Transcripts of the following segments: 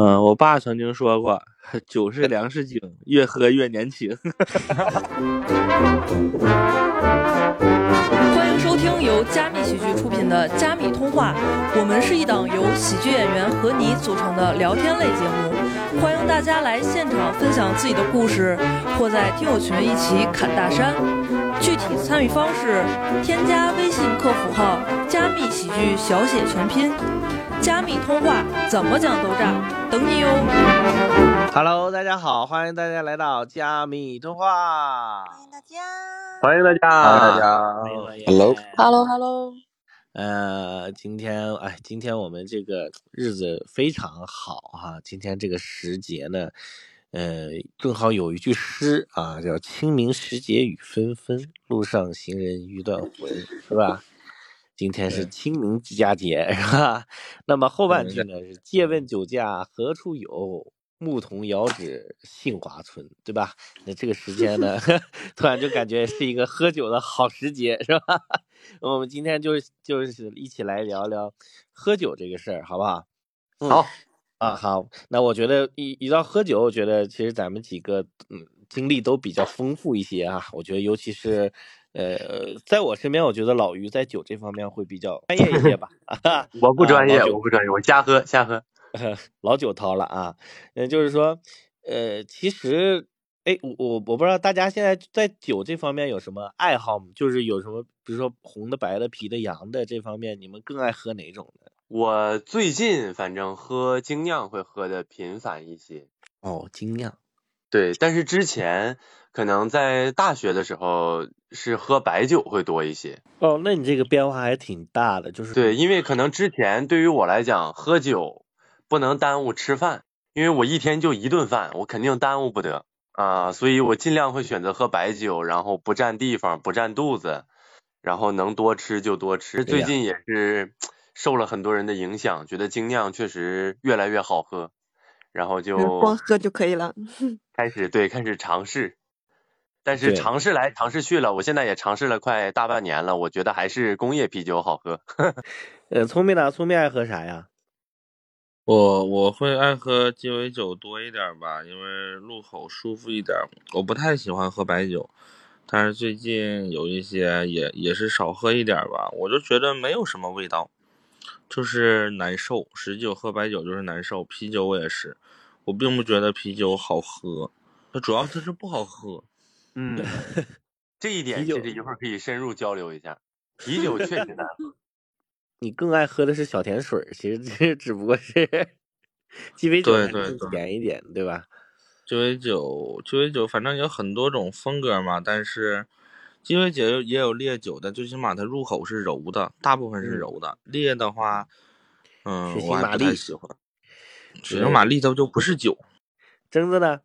嗯，我爸曾经说过，酒是粮食精，越喝越年轻。欢迎收听由加密喜剧出品的《加密通话》，我们是一档由喜剧演员和你组成的聊天类节目，欢迎大家来现场分享自己的故事，或在听友群一起侃大山。具体参与方式：添加微信客服号“加密喜剧”小写全拼。加密通话怎么讲都炸，等你哟！Hello，大家好，欢迎大家来到加密通话，欢迎大家，欢迎大家，欢迎大家，Hello，Hello，Hello。呃，今天哎，今天我们这个日子非常好哈，今天这个时节呢，呃，正好有一句诗啊，叫“清明时节雨纷纷，路上行人欲断魂”，是吧？今天是清明佳节，是吧？那么后半句呢是“借问酒家何处有，牧童遥指杏花村”，对吧？那这个时间呢，突然就感觉是一个喝酒的好时节，是吧？我们今天就是就是一起来聊聊喝酒这个事儿，好不好？好啊，好。那我觉得一一到喝酒，我觉得其实咱们几个嗯经历都比较丰富一些啊。我觉得尤其是。呃，在我身边，我觉得老于在酒这方面会比较专业一些吧。我不专业，我不专业，我瞎喝瞎喝。老酒涛了啊！嗯，就是说，呃，其实，哎，我我我不知道大家现在在酒这方面有什么爱好吗？就是有什么，比如说红的、白的、啤的、洋的这方面，你们更爱喝哪种呢？我最近反正喝精酿会喝的频繁一些。哦，精酿。对，但是之前可能在大学的时候是喝白酒会多一些。哦，那你这个变化还挺大的，就是对，因为可能之前对于我来讲，喝酒不能耽误吃饭，因为我一天就一顿饭，我肯定耽误不得啊，所以我尽量会选择喝白酒，然后不占地方，不占肚子，然后能多吃就多吃。最近也是受了很多人的影响，觉得精酿确实越来越好喝。然后就光喝就可以了，开始对开始尝试，但是尝试来尝试去了，我现在也尝试了快大半年了，我觉得还是工业啤酒好喝。呃，聪明呢？聪明爱喝啥呀？我我会爱喝鸡尾酒多一点吧，因为入口舒服一点。我不太喜欢喝白酒，但是最近有一些也也是少喝一点吧，我就觉得没有什么味道。就是难受，十酒喝白酒就是难受，啤酒我也是，我并不觉得啤酒好喝，它主要它是不好喝。嗯，这一点其实一会儿可以深入交流一下，啤酒确实难喝。你更爱喝的是小甜水，其实这 只不过是鸡尾酒甜一点，对吧？鸡尾酒，鸡尾酒，反正有很多种风格嘛，但是。鸡尾酒也有烈酒的，最起码它入口是柔的，大部分是柔的。烈的话，嗯，我还不太喜欢。血腥玛丽它就不是酒。真的呢？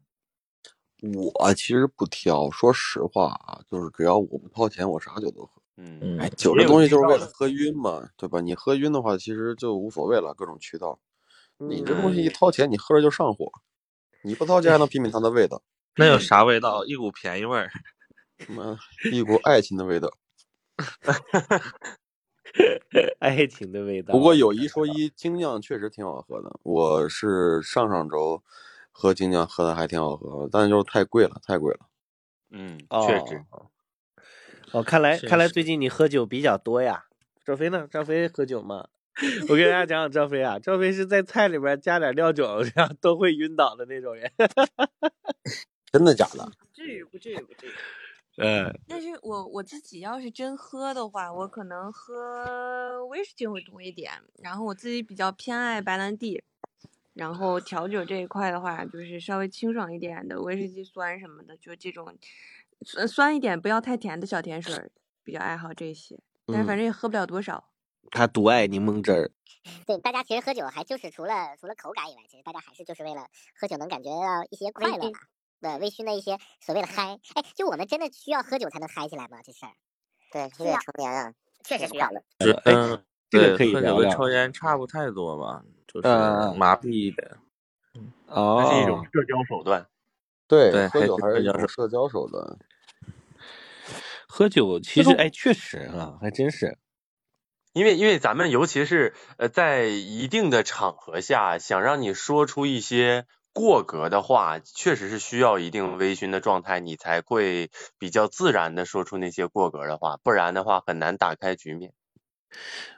我其实不挑，说实话啊，就是只要我不掏钱，我啥酒都喝。嗯，哎，酒这东西就是为了喝晕嘛，对吧？你喝晕的话，其实就无所谓了，各种渠道。你这东西一掏钱，你喝着就上火。你不掏钱还能品品它的味道。那有啥味道？一股便宜味儿。什么一股爱情的味道，爱情的味道。不过有一说一，精酿确实挺好喝的。我是上上周喝精酿喝的还挺好喝，但是就是太贵了，太贵了。嗯，确实。哦，看来看来最近你喝酒比较多呀。赵飞呢？赵飞喝酒吗？我给大家讲讲赵飞啊，赵飞是在菜里边加点料酒，这样都会晕倒的那种人。真的假的？不至于，不至于，不至于。嗯，但是我我自己要是真喝的话，我可能喝威士忌会多一点。然后我自己比较偏爱白兰地，然后调酒这一块的话，就是稍微清爽一点的威士忌酸什么的，就这种酸酸一点不要太甜的小甜水，比较爱好这些。但是反正也喝不了多少。他独爱柠檬汁儿。对，大家其实喝酒还就是除了除了口感以外，其实大家还是就是为了喝酒能感觉到一些快乐吧。对微醺的一些所谓的嗨，哎，就我们真的需要喝酒才能嗨起来吗？这事儿，对，因为成年啊，确实需要的。嗯，这个可以喝酒跟抽烟差不太多吧，就是麻痹的。哦，是一种社交手段。对，喝酒还是一种社交手段。喝酒其实，哎，确实啊，还真是。因为因为咱们尤其是呃在一定的场合下，想让你说出一些过格的话，确实是需要一定微醺的状态，你才会比较自然的说出那些过格的话，不然的话很难打开局面。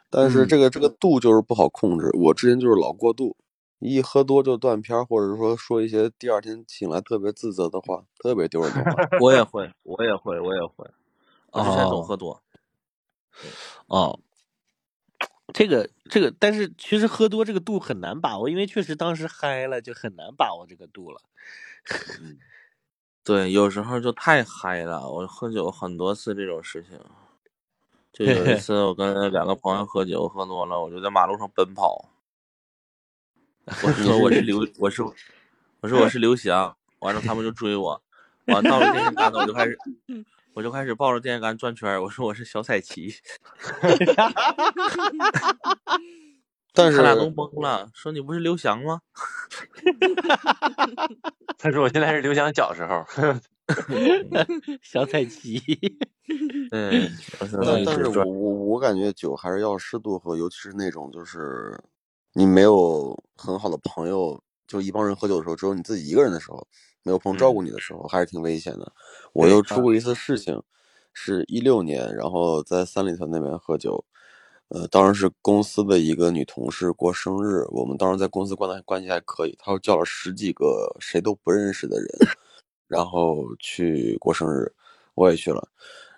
但是嗯这个这个度就是不好控制。我之前就是老过度，一喝多就断片儿，或者说说一些第二天醒来特别自责的话，特别丢人的话。我也会，我也会，我也会。我之前总哦喝多，哦，这个这个，但是其实喝多这个度很难把握，因为确实当时嗨了，就很难把握这个度了。对，有时候就太嗨了。我喝酒很多次这种事情，就有一 次我跟两个朋友喝酒喝多了，我就在马路上奔跑。我说我是刘，我是我说我是刘翔，完了他们就追我，完了到了电线杆子我就开始我就开始抱着电线杆转圈儿，我说我是小彩旗，但是他俩都懵了，说你不是刘翔吗？他说我现在是刘翔小时候，小彩旗，嗯，但是我我我感觉酒还是要适度喝，尤其是那种就是你没有很好的朋友，就一帮人喝酒的时候，只有你自己一个人的时候，没有朋友照顾你的时候，还是挺危险的。我又出过一次事情，是一六年，然后在三里屯那边喝酒，呃，当时是公司的一个女同事过生日，我们当时在公司关的关系还可以，她又叫了十几个谁都不认识的人，然后去过生日，我也去了。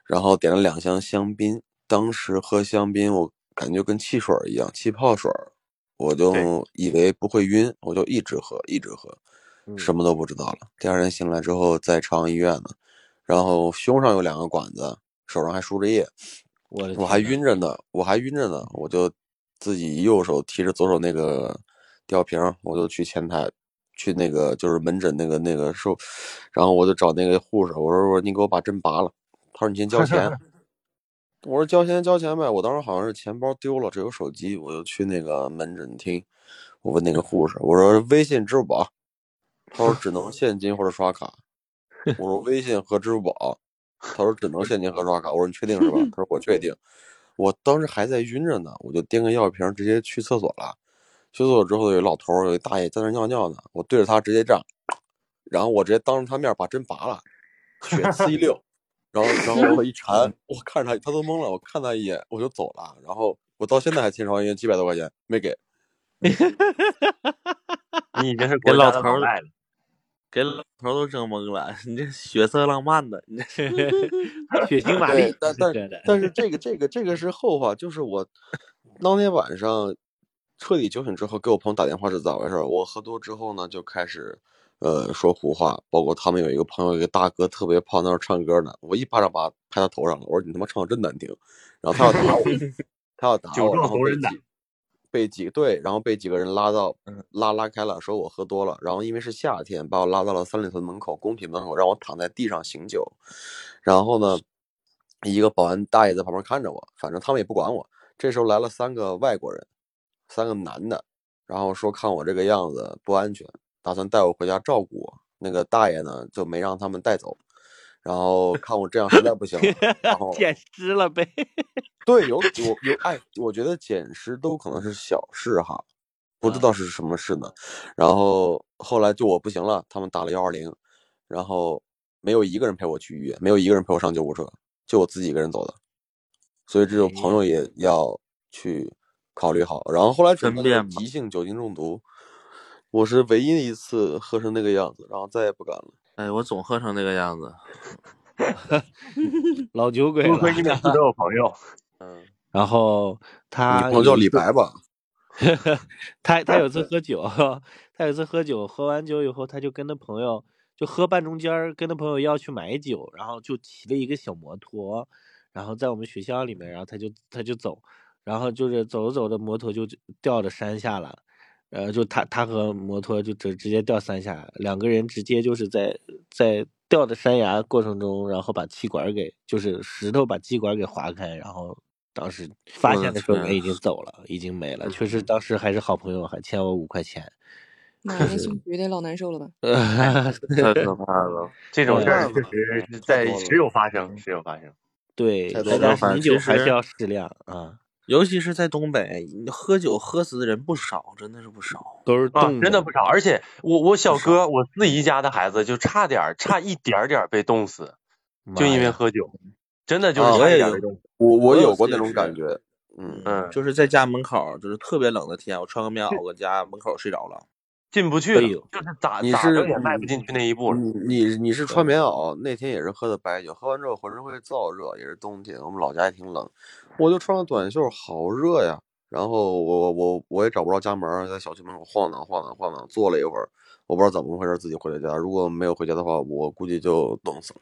然后点了两箱香槟。当时喝香槟，我感觉跟汽水儿一样，气泡水儿，我就以为不会晕，我就一直喝，一直喝，嗯什么都不知道了。第二天醒来之后，在朝阳医院呢，然后胸上有两个管子，手上还输着液，我我还晕着呢，我还晕着呢，我就自己右手提着左手那个吊瓶，我就去前台，去那个就是门诊那个那个收，然后我就找那个护士，我说我说你给我把针拔了，他说你先交钱，我说交钱交钱呗，我当时好像是钱包丢了，只有手机，我就去那个门诊厅，我问那个护士，我说微信、支付宝，他说只能现金或者刷卡，我说微信和支付宝，他说只能现金和刷卡，我说你确定是吧？他说我确定。我当时还在晕着呢，我就掂个药瓶直接去厕所了。去厕所之后，有一老头儿，有一大爷在那尿尿呢，我对着他直接这样，然后我直接当着他面把针拔了，血呲一溜，然后然后我一缠，我看着他，他都懵了，我看他一眼我就走了，然后我到现在还欠朝阳医院几百多块钱没给。你已经是给老头儿的老赖了。给老头都整懵了。你这血色浪漫的，你这 血腥玛丽，，但但但是这个这个这个是后话，就是我当天晚上彻底酒醒之后，给我朋友打电话是咋回事？我喝多之后呢，就开始呃说胡话，包括他们有一个朋友，一个大哥特别胖，在那儿唱歌呢，我一巴掌把他拍他头上了，我说你他妈唱的真难听，然后他要打我，他要打我，酒壮然后被怂人胆几被几对，然后被几个人拉到嗯拉拉开了，说我喝多了，然后因为是夏天，把我拉到了三里屯门口公品门口，让我躺在地上醒酒，然后呢，一个保安大爷在旁边看着我，反正他们也不管我。这时候来了三个外国人，三个男的，然后说看我这个样子不安全，打算带我回家照顾我。那个大爷呢就没让他们带走，然后看我这样实在不行了，然后捡尸了呗。对，有有有，哎，我觉得捡尸都可能是小事哈，不知道是什么事呢。然后后来就我不行了，他们打了幺二零，然后没有一个人陪我去医院，没有一个人陪我上救护车，就我自己一个人走的。所以这种朋友也要去考虑好。然后后来诊断急性酒精中毒，我是唯一一次喝成那个样子，然后再也不敢了。哎，我总喝成那个样子。老酒鬼亏你每次都有朋友，嗯，然后你他朋友叫李白吧？他他有次喝酒，他有次喝酒，喝完酒以后，他就跟他朋友就喝半中间儿，跟他朋友要去买酒，然后就骑了一个小摩托，然后在我们学校里面，然后他就他就走，然后就是走着走着，摩托就掉到山下了，呃，就他他和摩托就直直接掉山下，两个人直接就是在在掉的山崖过程中，然后把气管给就是石头把气管给划开，然后当时发现的时候天人已经走了，已经没了。确实当时还是好朋友，还欠我五块钱。妈呀，那姓徐得老难受了吧？太可怕了。这种事儿确实是在时有发生，时有发生。对，太多大家了反正其醒酒还是要适量啊。尤其是在东北，喝酒喝死的人不少，真的是不少，啊，都是冻真的不少。而且我我小哥，我四姨家的孩子就差点儿差一点点儿被冻死，就因为喝酒，真的就是啊差一我也有点被冻死。我我我有有过那种感觉，嗯，嗯，就是在家门口，就是特别冷的天，我穿个棉袄搁家门口睡着了。进不去了，就是咋你是咋整也迈不进去那一步了。你你你是穿棉袄，那天也是喝的白酒，喝完之后浑身会燥热，也是冬天，我们老家也挺冷，我就穿个短袖，好热呀。然后我我我也找不着家门，在小区门口晃荡晃荡晃荡，坐了一会儿，我不知道怎么回事，自己回了家。如果没有回家的话，我估计就冻死了。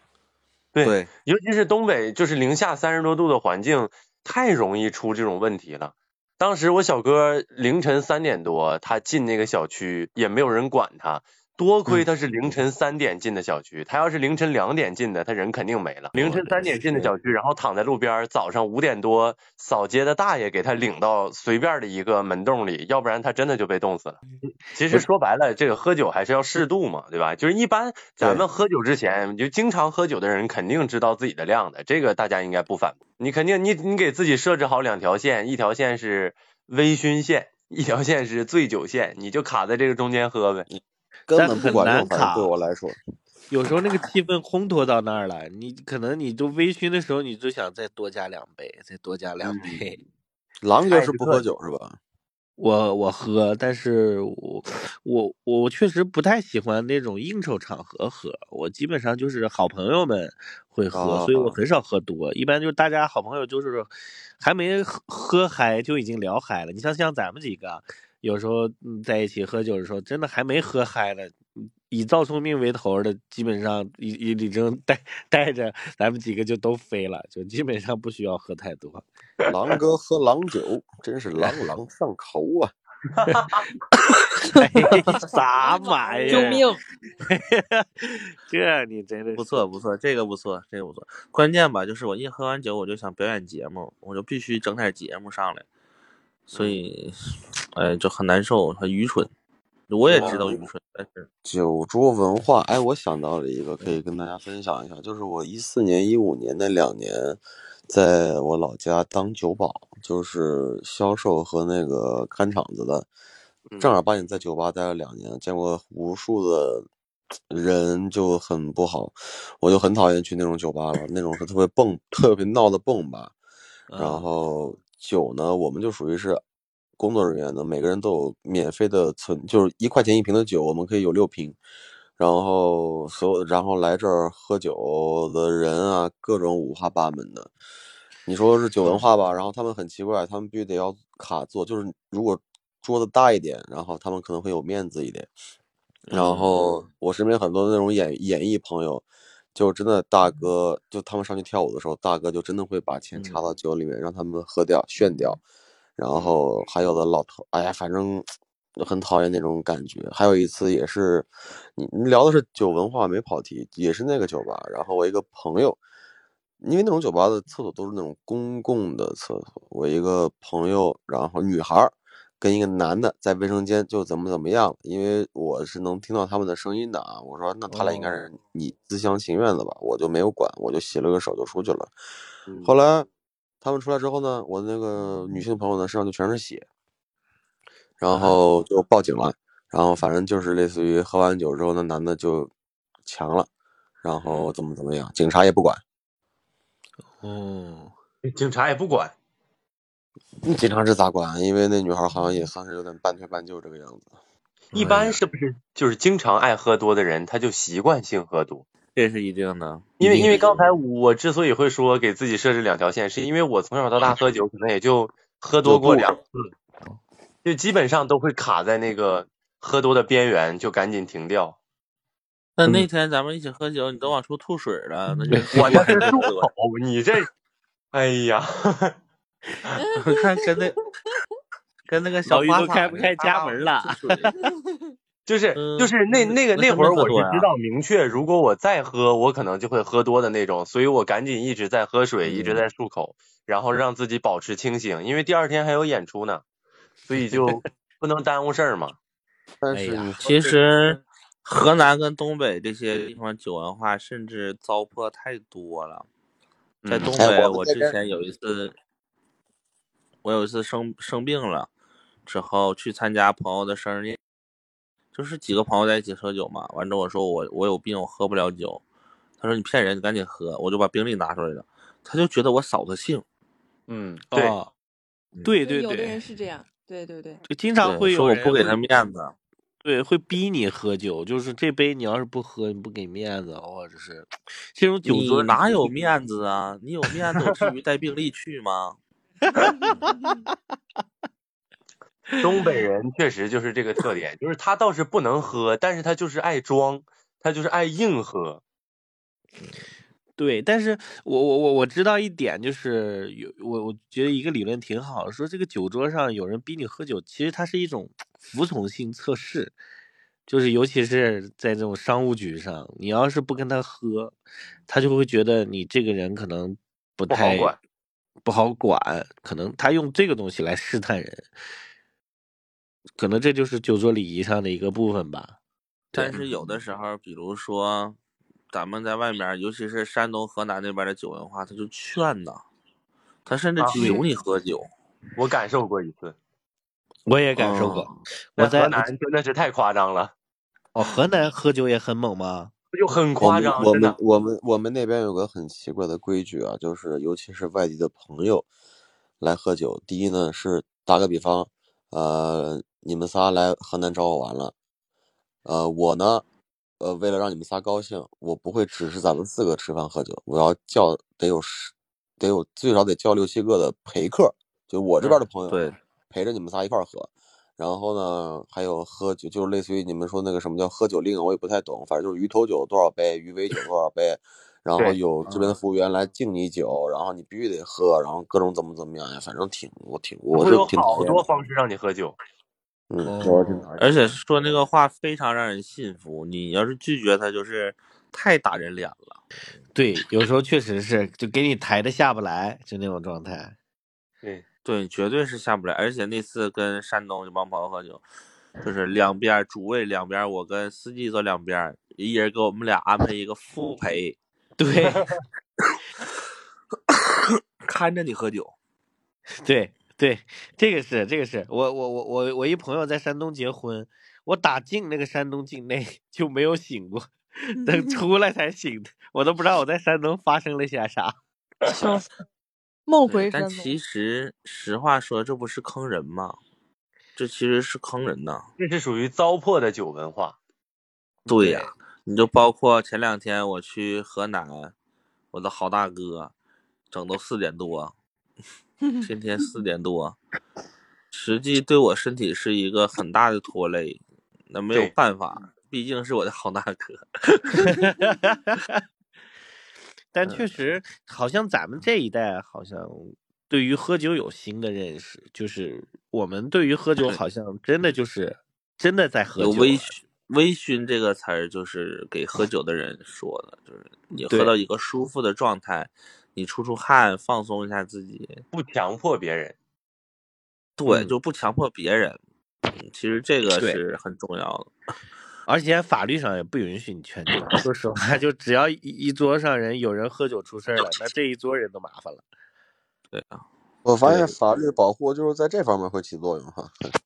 对，对，尤其是东北，就是零下三十多度的环境，太容易出这种问题了。当时我小哥凌晨三点多，他进那个小区，也没有人管他。多亏他是凌晨三点进的小区，他要是凌晨两点进的，他人肯定没了。凌晨三点进的小区，然后躺在路边，早上五点多扫街的大爷给他领到随便的一个门洞里，要不然他真的就被冻死了。其实说白了，这个喝酒还是要适度嘛，对吧？就是一般咱们喝酒之前，就经常喝酒的人肯定知道自己的量的，这个大家应该不反驳。你肯定你你给自己设置好两条线，一条线是微醺线，一条线是醉酒线，你就卡在这个中间喝呗。根本不很管用，难反正卡对我来说，有时候那个气氛烘托到那儿了，你可能你就微醺的时候，你就想再多加两杯，再多加两杯。狼 哥是不喝酒是吧？我我喝，但是我我我确实不太喜欢那种应酬场合喝，我基本上就是好朋友们会喝，哦所以我很少喝多，一般就是大家好朋友就是还没喝喝嗨就已经聊嗨了。你像像咱们几个，有时候嗯在一起喝酒的时候，真的还没喝嗨呢，嗯以赵聪明为头的，基本上已已已经 带带着咱们几个就都飞了，就基本上不需要喝太多。狼哥喝狼酒，真是朗朗上口啊！哎，啥玩意儿？救命！这你真的是不错不错，这个不错，这个不错。关键吧，就是我一喝完酒，我就想表演节目，我就必须整点节目上来，所以，哎，就很难受，很愚蠢。我也知道愚蠢，但是酒桌文化，哎，我想到了一个可以跟大家分享一下，就是我一四年、一五年那两年，在我老家当酒保，就是销售和那个看场子的，正儿八经在酒吧待了两年，见过无数的人就很不好，我就很讨厌去那种酒吧了，那种是特别蹦、特别闹的蹦吧。然后酒呢，我们就属于是工作人员呢，每个人都有免费的存，就是一块钱一瓶的酒，我们可以有六瓶。然后所有，然后来这儿喝酒的人啊，各种五花八门的。你说是酒文化吧，然后他们很奇怪，他们必须得要卡座，就是如果桌子大一点，然后他们可能会有面子一点。然后我身边很多那种演演艺朋友，就真的大哥，就他们上去跳舞的时候，大哥就真的会把钱插到酒里面，让他们喝掉、炫掉。然后还有的老头，哎呀，反正很讨厌那种感觉。还有一次也是，你你聊的是酒文化没跑题，也是那个酒吧。然后我一个朋友，因为那种酒吧的厕所都是那种公共的厕所，我一个朋友，然后女孩儿跟一个男的在卫生间就怎么怎么样，因为我是能听到他们的声音的啊。我说那他俩应该是你自相情愿的吧，我就没有管，我就洗了个手就出去了。后来他们出来之后呢，我那个女性朋友呢身上就全是血，然后就报警了。然后反正就是类似于喝完酒之后，那男的就强了，然后怎么怎么样，警察也不管。哦，警察也不管。嗯警察是咋管？因为那女孩好像也算是有点半推半就这个样子。一般是不是就是经常爱喝多的人，他就习惯性喝多？这是一定的。因为因为刚才我之所以会说给自己设置两条线，是因为我从小到大喝酒可能也就喝多过两次，就基本上都会卡在那个喝多的边缘，就赶紧停掉。那那天咱们一起喝酒，你都往出吐水了，那就我那是漱口，你这，哎呀，我看跟那 跟那个小鱼都开不开家门了 就是嗯就是那那个那会儿我是没喝多呀知道明确，如果我再喝，我可能就会喝多的那种，所以我赶紧一直在喝水，一直嗯在漱口，然后让自己保持清醒，因为第二天还有演出呢，所以就不能耽误事儿嘛。但是其实河南跟东北这些地方酒文化甚至糟粕太多了。在嗯东哎北，我之前有一次，我有一次生生病了之后去参加朋友的生日宴，就是几个朋友在一起喝酒嘛。完之后我说我我有病，我喝不了酒。他说你骗人，你赶紧喝。我就把病历拿出来了，他就觉得我扫他兴。嗯，对，哦，对对有的人对，是这样，对对对，就经常会有说我不给他面子。对，会逼你喝酒，就是这杯你要是不喝，你不给面子，或者是 这种酒你桌哪有面子啊？你有面子，至于带病历去吗？东北人确实就是这个特点，就是他倒是不能喝，但是他就是爱装，他就是爱硬喝。对，但是我我我我知道一点，就是有我我觉得一个理论挺好，说这个酒桌上有人逼你喝酒，其实它是一种服从性测试，就是尤其是在这种商务局上，你要是不跟他喝，他就会觉得你这个人可能不太不好管，可能他用这个东西来试探人，可能这就是酒桌礼仪上的一个部分吧。但是有的时候，比如说咱们在外面，尤其是山东、河南那边的酒文化，他就劝呐，他甚至啊求你喝酒。我感受过一次，我也感受过，嗯我在在河南真的是太夸张了，哦河南喝酒也很猛吗？就很夸张，我们。我们我们那边有个很奇怪的规矩啊，就是尤其是外地的朋友来喝酒，第一呢是打个比方，呃，你们仨来河南找我玩了，呃，我呢，呃，为了让你们仨高兴，我不会只是咱们四个吃饭喝酒，我要叫得有十，得有最少得叫六七个的陪客，就我这边的朋友，对，陪着你们仨一块儿喝。然后呢，还有喝酒，就是类似于你们说那个什么叫喝酒令，我也不太懂，反正就是鱼头酒多少杯，鱼尾酒多少杯，然后有这边的服务员来敬你酒，然后你必须得喝，然后各种怎么怎么样呀，反正挺我挺我会是挺好多方式让你喝酒，嗯，哦我挺讨厌。而且说那个话非常让人信服，你要是拒绝他，就是太打人脸了。对，有时候确实是就给你抬的下不来，就那种状态。对，对，绝对是下不来。而且那次跟山东一帮朋友喝酒，就是两边主位两边，我跟司机坐两边，一人给我们俩安排一个副陪，对 看着你喝酒。对对，这个是这个是我我我我我一朋友在山东结婚，我打进那个山东境内 就没有醒过，等出来才醒的，我都不知道我在山东发生了些啥。笑死，梦回。但其实实话说，这不是坑人吗？这其实是坑人呐。这是属于糟粕的酒文化。对呀、你就包括前两天我去河南，我的好大哥，整到四点多，天天四点多，实际对我身体是一个很大的拖累，那没有办法，毕竟是我的好大哥。但确实，好像咱们这一代好像对于喝酒有新的认识，就是我们对于喝酒好像真的就是真的在喝有酒了。微醺，微醺这个词儿就是给喝酒的人说的，就是你喝到一个舒服的状态，你出出汗，放松一下自己，不强迫别人。对，嗯就不强迫别人。嗯，其实这个是很重要的。而且法律上也不允许你劝酒。说实话，就只要一一桌上人有人喝酒出事儿了，那这一桌人都麻烦了。对啊，我发现法律保护就是在这方面会起作用哈。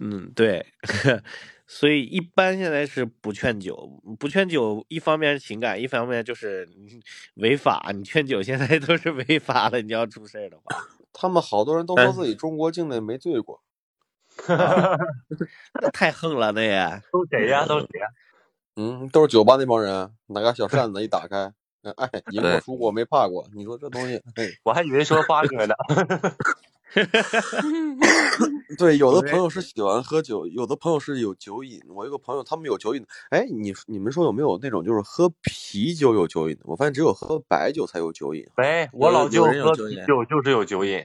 嗯，对，所以一般现在是不劝酒，不劝酒，一方面是情感，一方面就是嗯违法。你劝酒现在都是违法了，你要出事儿的话，他们好多人都说自己中国境内没醉过，那 太横了，那也。都谁呀？都谁呀？嗯，都是酒吧那帮人，拿个小扇子一打开，哎，赢过输过没怕过，你说这东西，哎，我还以为说八哥呢。对，有的朋友是喜欢喝酒，有的朋友是有酒瘾。我有个朋友，他们有酒瘾。哎，你你们说有没有那种就是喝啤酒有酒瘾的？我发现只有喝白酒才有酒瘾，喂，我老舅喝啤酒就是有酒瘾。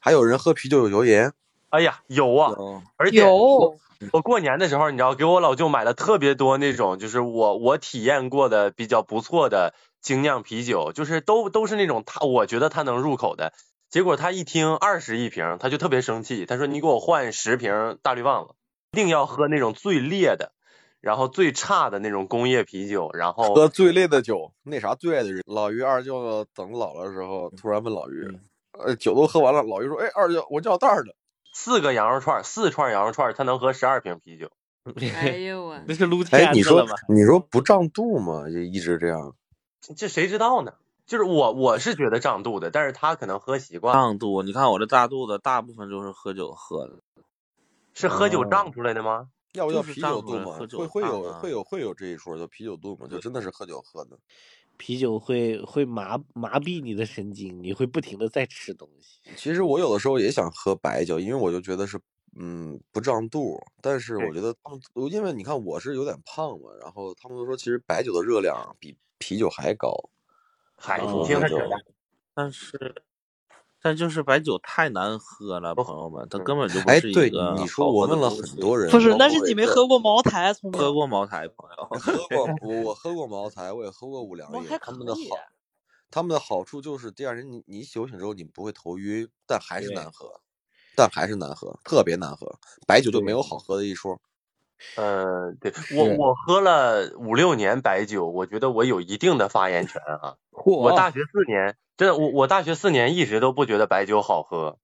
还有人喝啤酒有酒瘾。哎呀，有啊，有而且有，我过年的时候，你知道，给我老舅买了特别多那种，就是我我体验过的比较不错的精酿啤酒，就是都都是那种他我觉得他能入口的。结果他一听二十一瓶，他就特别生气，他说你给我换十瓶大绿棒子，一定要喝那种最烈的，然后最差的那种工业啤酒，然后喝最烈的酒，那啥最爱的人。老于二舅等老了的时候，突然问老于：“呃，酒都喝完了，老于说：“哎，二舅，我叫袋儿的。四个羊肉串，四串羊肉串，他能喝十二瓶啤酒。哎呦我，那是撸”哎，你说？你说不胀肚吗？就一直这样。这这谁知道呢？就是我我是觉得胀肚的，但是他可能喝习惯了，胀肚，你看我这大肚子，大部分都是喝酒喝的。是喝酒哦胀出来的吗？要不叫啤酒肚嘛？来喝酒会会有会有会有这一说，叫啤酒肚嘛？就真的是喝酒喝的。啤酒会会麻麻痹你的神经，你会不停的在吃东西。其实我有的时候也想喝白酒，因为我就觉得是嗯不胀肚，但是我觉得他们因为你看我是有点胖嘛，然后他们都说其实白酒的热量比啤酒还高。嗨，哦你听他扯就淡。但是，但就是白酒太难喝了，朋友们，它根本就不哎，对是一个，你说好喝的我问了很多人，不是，包那是你没喝过茅台，聪明。喝过茅台，朋友。喝过，我 我喝过茅台，我也喝过五粮液，茅台他们的好，他们的好处就是第二天你你酒醒之后你不会头晕，但还是难喝，但还是难喝，特别难喝。白酒就没有好喝的一说。嗯，对我我喝了五六年白酒，我觉得我有一定的发言权啊。我大学四年，真的，我我大学四年一直都不觉得白酒好喝，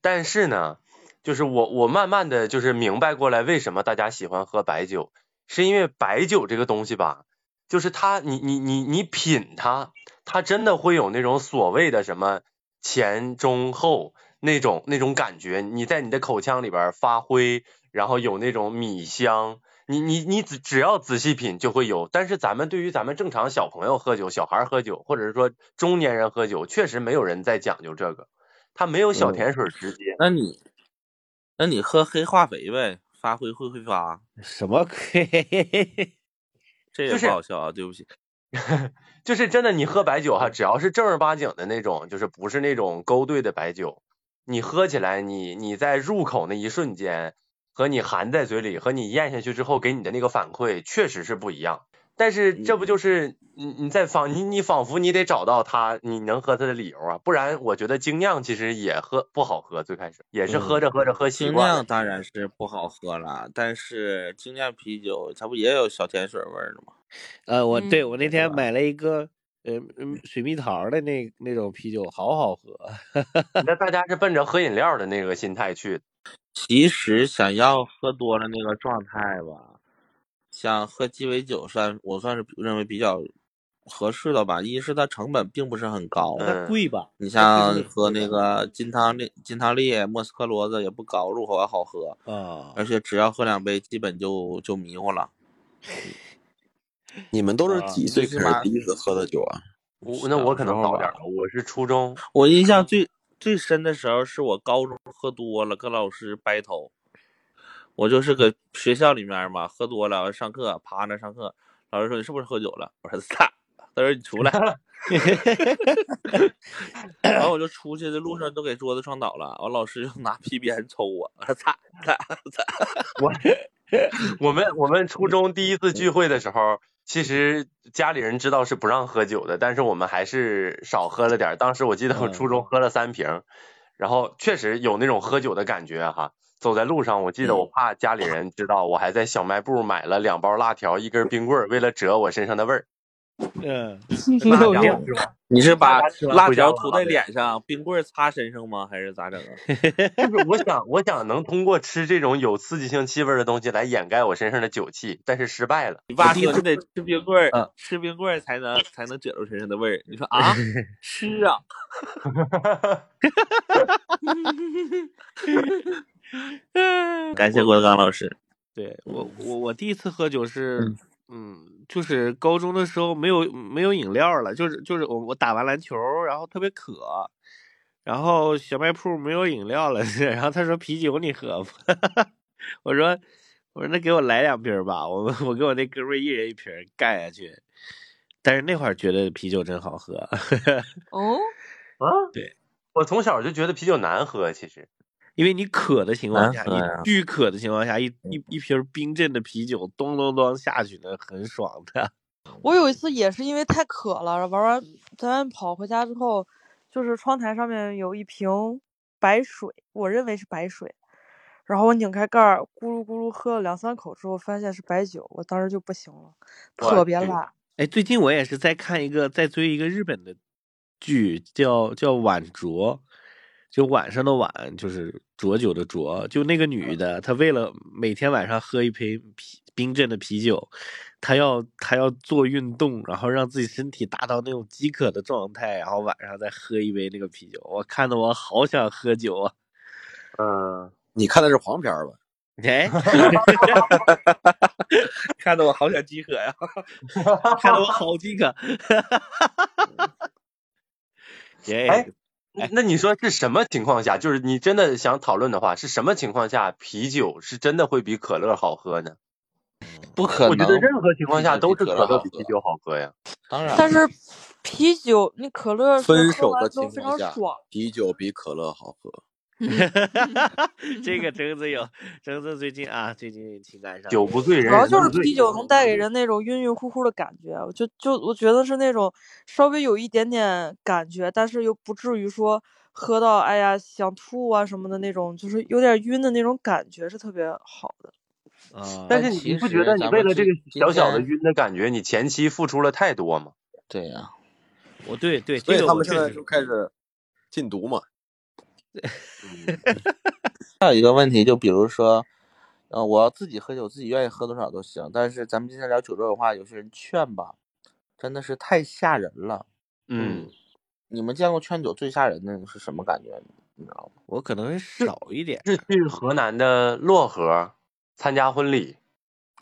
但是呢，就是我我慢慢的就是明白过来，为什么大家喜欢喝白酒，是因为白酒这个东西吧，就是它，你你你你品它，它真的会有那种所谓的什么前中后那种那种感觉，你在你的口腔里边发挥，然后有那种米香。你你你只只要仔细品就会有，但是咱们对于咱们正常小朋友喝酒、小孩喝酒，或者是说中年人喝酒，确实没有人在讲究这个，他没有小甜水直接。那你，那你喝黑化肥呗，发挥会挥发，什么鬼？这 也是不好笑啊，对不起。就是真的，你喝白酒哈，只要是正儿八经的那种，就是不是那种勾兑的白酒，你喝起来，你你在入口那一瞬间，和你含在嘴里，和你咽下去之后给你的那个反馈，确实是不一样。但是这不就是你你在仿你你仿佛你得找到它你能喝它的理由啊，不然我觉得精酿其实也喝不好喝，最开始也是喝着喝着喝习精惯了酿。当然是不好喝了，但是精酿啤酒它不也有小甜水味儿的吗？呃，我对嗯我那天买了一个呃嗯水蜜桃的那那种啤酒，好好喝。那大家是奔着喝饮料的那个心态去的。其实想要喝多了那个状态吧，像喝鸡尾酒算我算是认为比较合适的吧。一是它成本并不是很高，它贵吧？你像喝那个金汤力、金汤力、莫斯科骡子也不高，入口也好喝，啊，而且只要喝两杯，基本就就迷糊了。你们都是啊几岁最起码开始第一次喝的酒啊？我那我可能小时候吧早点儿了，我是初中。我印象最最深的时候是我高中喝多了，跟老师掰头。我就是搁学校里面嘛，喝多了上课趴那上课，老师说你是不是喝酒了？我说操，他说你出来，然后我就出去的路上都给桌子撞倒了，完老师就拿皮鞭抽我，我说擦擦擦，我 我们我们初中第一次聚会的时候，其实家里人知道是不让喝酒的，但是我们还是少喝了点儿。当时我记得我初中喝了三瓶，然后确实有那种喝酒的感觉哈。走在路上，我记得我怕家里人知道，我还在小卖部买了两包辣条，一根冰棍儿，为了遮我身上的味儿。嗯，没有大家用。吃完你是把辣回家了条涂在脸上，冰棍儿擦身上吗？还是咋整啊？就是我想，我想能通过吃这种有刺激性气味的东西来掩盖我身上的酒气，但是失败了。你爸说你得吃冰棍儿，嗯吃冰棍儿才能才能遮住身上的味儿。你说啊，吃啊，感谢郭德纲老师。对我我我第一次喝酒是，嗯，就是高中的时候没有没有饮料了，就是就是我我打完篮球，然后特别渴，然后小卖铺没有饮料了，然后他说啤酒你喝不？我说我说那给我来两瓶吧，我我给我那哥们儿一人一瓶干下去，但是那会儿觉得啤酒真好喝，哦，啊，对，我从小就觉得啤酒难喝，其实。因为你渴的情况下，你巨渴的情况下，一一一瓶冰镇的啤酒咚咚咚下去，那很爽的。我有一次也是因为太渴了，玩完咱跑回家之后，就是窗台上面有一瓶白水，我认为是白水，然后我拧开盖儿，咕噜咕噜喝了两三口之后，发现是白酒，我当时就不行了，特别辣。哎，最近我也是在看一个，在追一个日本的剧，叫叫《晚酌》，就晚上的晚，就是浊酒的浊，就那个女的，她为了每天晚上喝一杯啤冰镇的啤酒，她要她要做运动，然后让自己身体达到那种饥渴的状态，然后晚上再喝一杯那个啤酒。我看的我好想喝酒啊！嗯，你看的是黄片儿吧？哎，看得我好想饥渴呀！看得我好饥渴。耶 哎，那你说是什么情况下？就是你真的想讨论的话，是什么情况下啤酒是真的会比可乐好喝呢？不可能，我觉得任何情况下都是可乐比啤酒好喝呀。当然，但是啤酒，那可乐分手的情况下。，啤酒比可乐好喝。这个橙子有，橙子最近啊，最近情感上酒不醉人主要就是。啤酒能带给人那种晕晕乎乎的感觉，我就就我觉得是那种稍微有一点点感觉，但是又不至于说喝到哎呀想吐啊什么的那种，就是有点晕的那种感觉是特别好的。啊，但是你不觉得你为了这个小小的晕的感觉，你前期付出了太多吗？对呀、我对对，所以他们现在就开始禁毒嘛。还有一个问题，就比如说，呃，我要自己喝酒，自己愿意喝多少都行。但是咱们今天聊酒桌的话，有些人劝吧，真的是太吓人了。嗯，你们见过劝酒最吓人的是什么感觉？你知道吗？我可能会少一点。是去河南的漯河参加婚礼，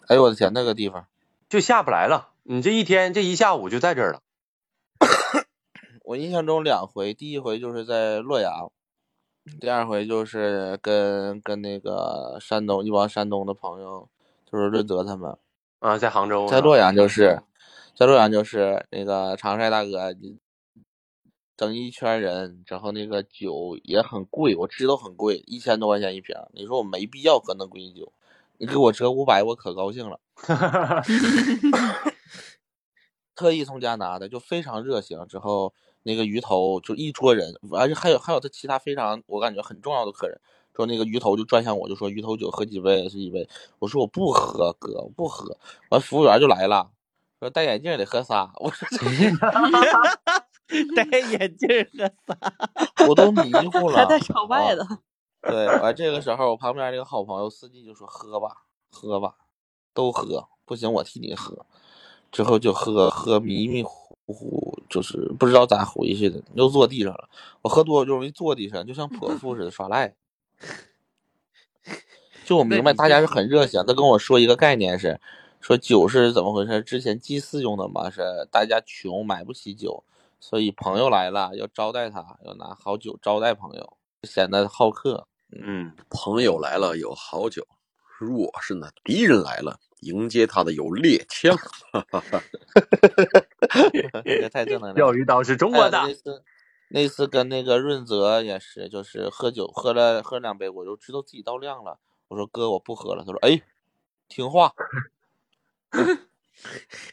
哎呦我的天，那个地方，就下不来了。你这一天这一下午就在这儿了。我印象中两回，第一回就是在洛阳，第二回就是跟跟那个山东一帮山东的朋友，就是润泽他们，啊，在杭州。在洛阳就是，在洛阳就是那个长帅大哥，你整一圈人，然后那个酒也很贵，我知道很贵，一千多块钱一瓶。你说我没必要喝那贵酒，你给我折五百，我可高兴了。特意从家拿的，就非常热情。之后那个鱼头就一桌人，而且还有还有他其他非常我感觉很重要的客人，说那个鱼头就转向我，就说鱼头酒喝几杯是一杯。我说我不喝哥，我不喝。完服务员就来了，说戴眼镜得喝仨。我说这 戴眼镜喝仨，我都迷糊了。还带朝外啊的，对，完这个时候我旁边那个好朋友司机就说喝吧，喝吧，都喝，不行我替你喝。之后就喝喝迷迷糊糊，就是不知道咋回去的，又坐地上了。我喝多了就容易坐地上，就像泼妇似的耍赖。就我明白大家是很热情，他跟我说一个概念是，说酒是怎么回事？之前祭祀用的嘛，是大家穷买不起酒，所以朋友来了要招待他，要拿好酒招待朋友，显得好客。嗯，朋友来了有好酒，若是呢敌人来了，迎接他的有猎枪。这个太正能量了。钓鱼岛是中国的那。次那次跟那个润泽也是，就是喝酒喝了喝两杯，我就知道自己到量了。我说哥我不喝了，他说哎，听话。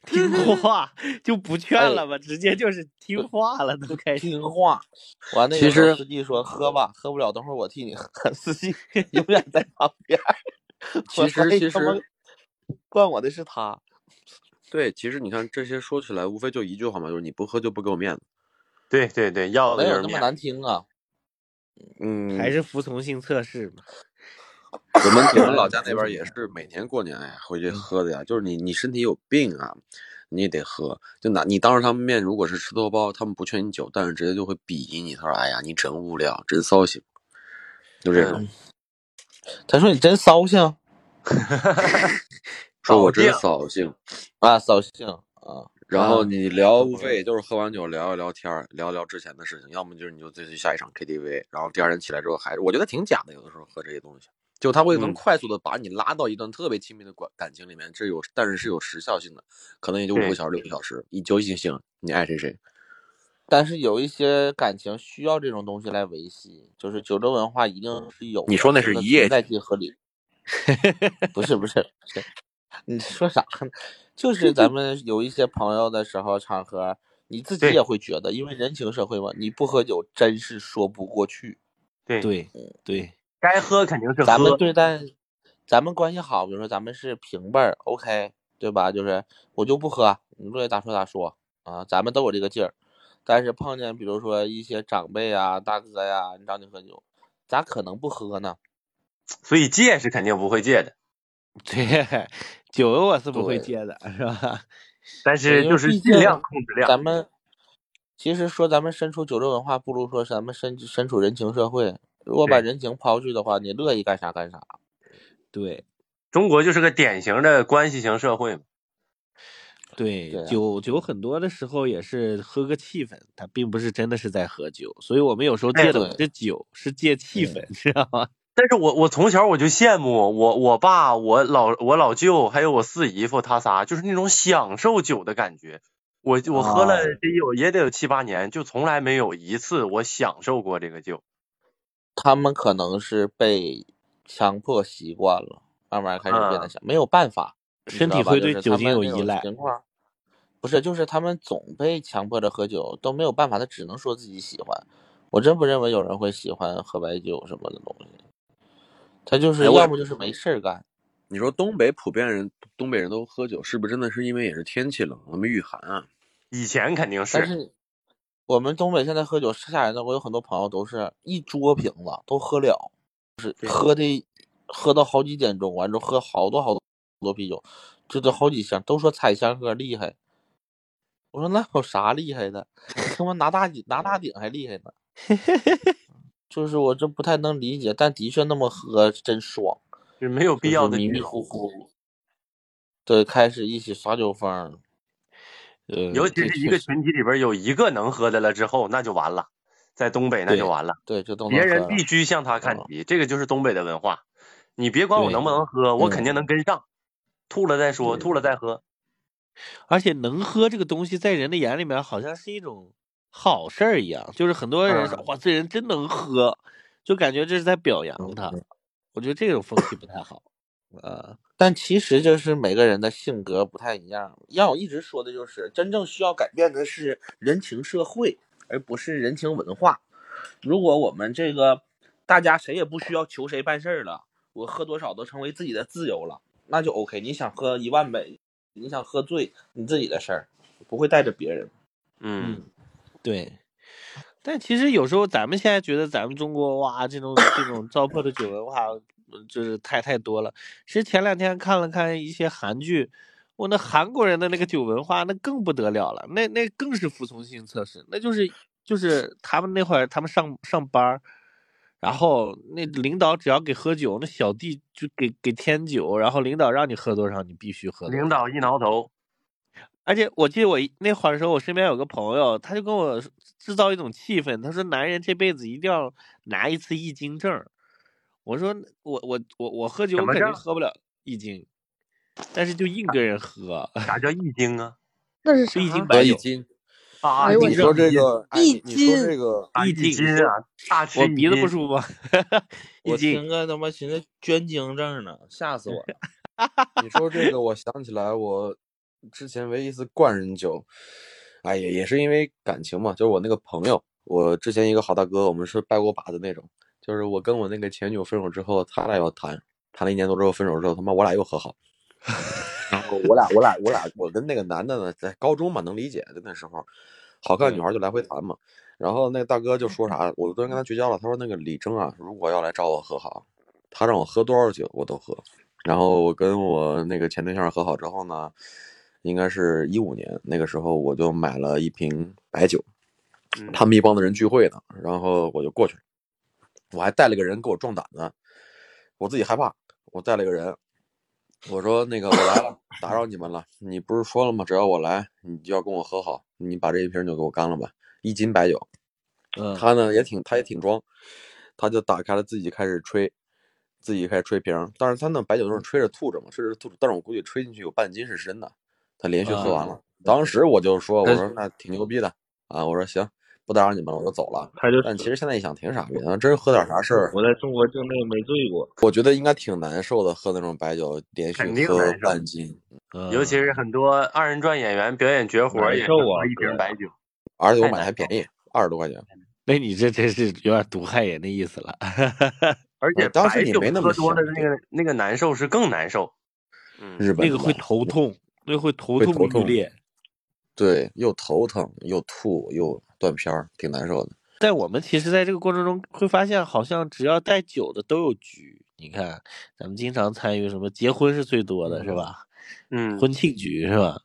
听话 就不劝了吧，直接就是听话了，都开始。听话。完那个司机说喝吧，喝不了等会儿我替你喝。司机永远在旁边儿。其实其实灌我的是他。对，其实你看这些说起来，无非就一句话嘛，就是你不喝就不给我面子。对对对，要的没有那么。难听啊。嗯，还是服从性测试嘛？我们我们老家那边也是每年过年哎回去喝的呀，就是你你身体有病啊，你也得喝。就拿你当着他们面，如果是吃多包，他们不劝你酒，但是直接就会鄙夷你，他说：“哎呀，你真无聊，真骚性。”就这种，他说你真骚性 说我真扫扫兴。啊，扫兴啊。然后啊你聊，无非也就是喝完酒聊一聊天儿，聊一聊之前的事情，要么就是你就再去下一场 KTV，然后第二天起来之后还是，我觉得挺假的，有的时候喝这些东西，就他会能嗯快速的把你拉到一段特别亲密的感感情里面，这有但是是有时效性的，可能也就五个小时六个小时，你就行行，你爱谁谁。但是有一些感情需要这种东西来维系，就是酒桌文化一定是有的。你说那是一夜在即合理。不 是不是，你说啥呢？就是咱们有一些朋友的时候场合，你自己也会觉得，因为人情社会嘛，你不喝酒真是说不过去。对，对对，该喝肯定是。咱们对待，咱们关系好，比如说咱们是平辈儿，OK，对吧？就是我就不喝，你乐意咋说咋说啊，咱们都有这个劲儿。但是碰见比如说一些长辈啊、大哥呀，你找你喝酒，咋可能不喝呢？所以戒是肯定不会戒的，对，酒我是不会对戒的，是吧？但是就是尽量控制量。咱们其实说咱们身处酒肉文化，不如说咱们身身处人情社会。如果把人情抛去的话，你乐意干啥干啥。对中国就是个典型的关系型社会嘛。对，对啊酒酒很多的时候也是喝个气氛，它并不是真的是在喝酒，所以我们有时候哎戒的不是酒，是戒气氛，知道吗？但是我我从小我就羡慕我我爸我老我老舅还有我四姨夫他仨，就是那种享受酒的感觉。我我喝了啊得有也得有七八年，就从来没有一次我享受过这个酒。他们可能是被强迫习惯了，慢慢开始变得嗯想，没有办法，身体会对酒精有依赖情况，不是，就是他们总被强迫着喝酒，都没有办法，他只能说自己喜欢。我真不认为有人会喜欢喝白酒什么的东西，他就是要不就是没事儿干，你说东北普遍人，东北人都喝酒，是不是真的是因为也是天气冷，我们御寒啊？以前肯定是，但是我们东北现在喝酒是吓人的，我有很多朋友都是一桌瓶子都喝了，就是喝的喝到好几点钟，完之后喝好多好多啤酒，这都好几箱，都说彩香哥厉害。我说那有啥厉害的？他妈拿大顶拿大顶还厉害呢。就是我这不太能理解，但的确那么喝真爽，就没有必要的迷迷糊糊。对，开始一起耍酒疯，呃，尤其是一个群体里边有一个能喝的了之后，那就完了，在东北那就完了，对，就东北别人必须向他看嗯齐，这个就是东北的文化。你别管我能不能喝，我肯定嗯能跟上，吐了再说，吐了再喝。而且能喝这个东西，在人的眼里面好像是一种好事儿一样，就是很多人说、嗯哇，这人真能喝，就感觉这是在表扬他。我觉得这种风气不太好。啊，但其实就是每个人的性格不太一样。要我一直说的就是，真正需要改变的是人情社会，而不是人情文化。如果我们这个大家谁也不需要求谁办事儿了，我喝多少都成为自己的自由了，那就 OK。你想喝一万杯，你想喝醉，你自己的事儿，不会带着别人。嗯，对。但其实有时候咱们现在觉得咱们中国哇，这种这种糟粕的酒文化，就是太太多了。其实前两天看了看一些韩剧，我那韩国人的那个酒文化那更不得了了，那那更是服从性测试，那就是就是他们那会儿他们上上班儿，然后那领导只要给喝酒，那小弟就给给添酒，然后领导让你喝多少，你必须喝。领导一挠头，而且我记得我那会儿的时候，我身边有个朋友，他就跟我制造一种气氛，他说男人这辈子一定要拿一次易经证。我说我我我我喝酒肯定喝不了易经，但是就硬跟人喝，啥叫易经啊？那是是易经？白酒。啊，你说这个，哎，一你你说斤这个，啊，易易经经啊，大吃我鼻子不舒服，易我经听个他妈寻思捐精证呢，吓死我了。你说这个，我想起来，我之前唯一一次灌人酒，哎呀也是因为感情嘛，就是我那个朋友，我之前一个好大哥，我们是拜过把子那种，就是我跟我那个前女友分手之后，他俩要谈，谈了一年多之后分手之后，他妈我俩又和好，然后我俩我俩我俩我跟那个男的呢，在高中嘛能理解的那时候，好看女孩就来回谈嘛，然后那个大哥就说啥，我昨天跟他绝交了，他说那个李征啊，如果要来找我和好，他让我喝多少酒我都喝。然后我跟我那个前对象和好之后呢，应该是一五年，那个时候我就买了一瓶白酒，嗯他们一帮子人聚会呢，然后我就过去了，我还带了个人给我壮胆子，我自己害怕，我带了个人，我说那个我来了，打扰你们了，你不是说了吗？只要我来，你就要跟我和好，你把这一瓶酒给我干了吧，一斤白酒，嗯，他呢也挺他也挺装，他就打开了自己开始吹，自己开始吹瓶，但是他那白酒都是吹着吐着嘛，吹着吐着，但是我估计吹进去有半斤是真的，他连续喝完了。当时我就说，我说那挺牛逼的啊，我说行，不打扰你们了，我就走了。他就但其实现在一想挺傻逼的，真喝点啥事儿，我在中国境内没醉过，我觉得应该挺难受的，喝那种白酒连续喝半斤，嗯尤其是很多二人转演员表演绝活也受啊喝一瓶白酒，而且我买的还便宜，二十多块钱。那你这真是有点毒害人的意思了。而且呃当时白酒你没那么喝多的那个那个难受是更难受。嗯，日本那个会头痛，那个会头痛欲裂。对，又头疼又吐又断片儿，挺难受的。但我们其实在这个过程中会发现，好像只要带酒的都有局。你看，咱们经常参与什么结婚是最多的，是吧？嗯，婚庆局是吧？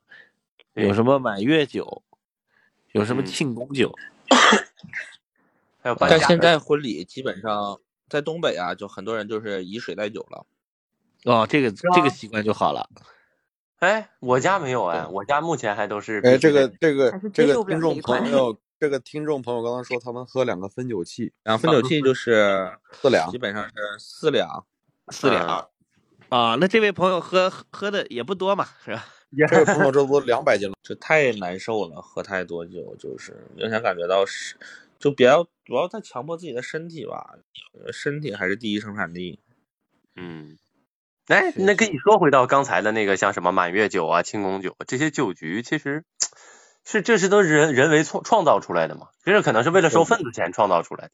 有什么满月酒，有什么嗯庆功酒，还有但现在婚礼基本上在东北啊，就很多人就是以水代酒了。哦，这个这个习惯就好了。哎，我家没有哎，我家目前还都是哎，这个这个这个听众朋友，这个听众朋友刚刚说他们喝两个分酒器，然后分酒器就是四两基本上是四两，四两啊，那这位朋友喝喝的也不多嘛，是吧？这位朋友这都两百斤了。这太难受了，喝太多酒就是明显感觉到是，就不要不要再强迫自己的身体吧，呃身体还是第一生产力。嗯，哎，那跟你说回到刚才的那个，像什么满月酒啊、庆功酒这些酒局，其实是这是都是人人为创创造出来的嘛？这可能是为了收份子钱创造出来的。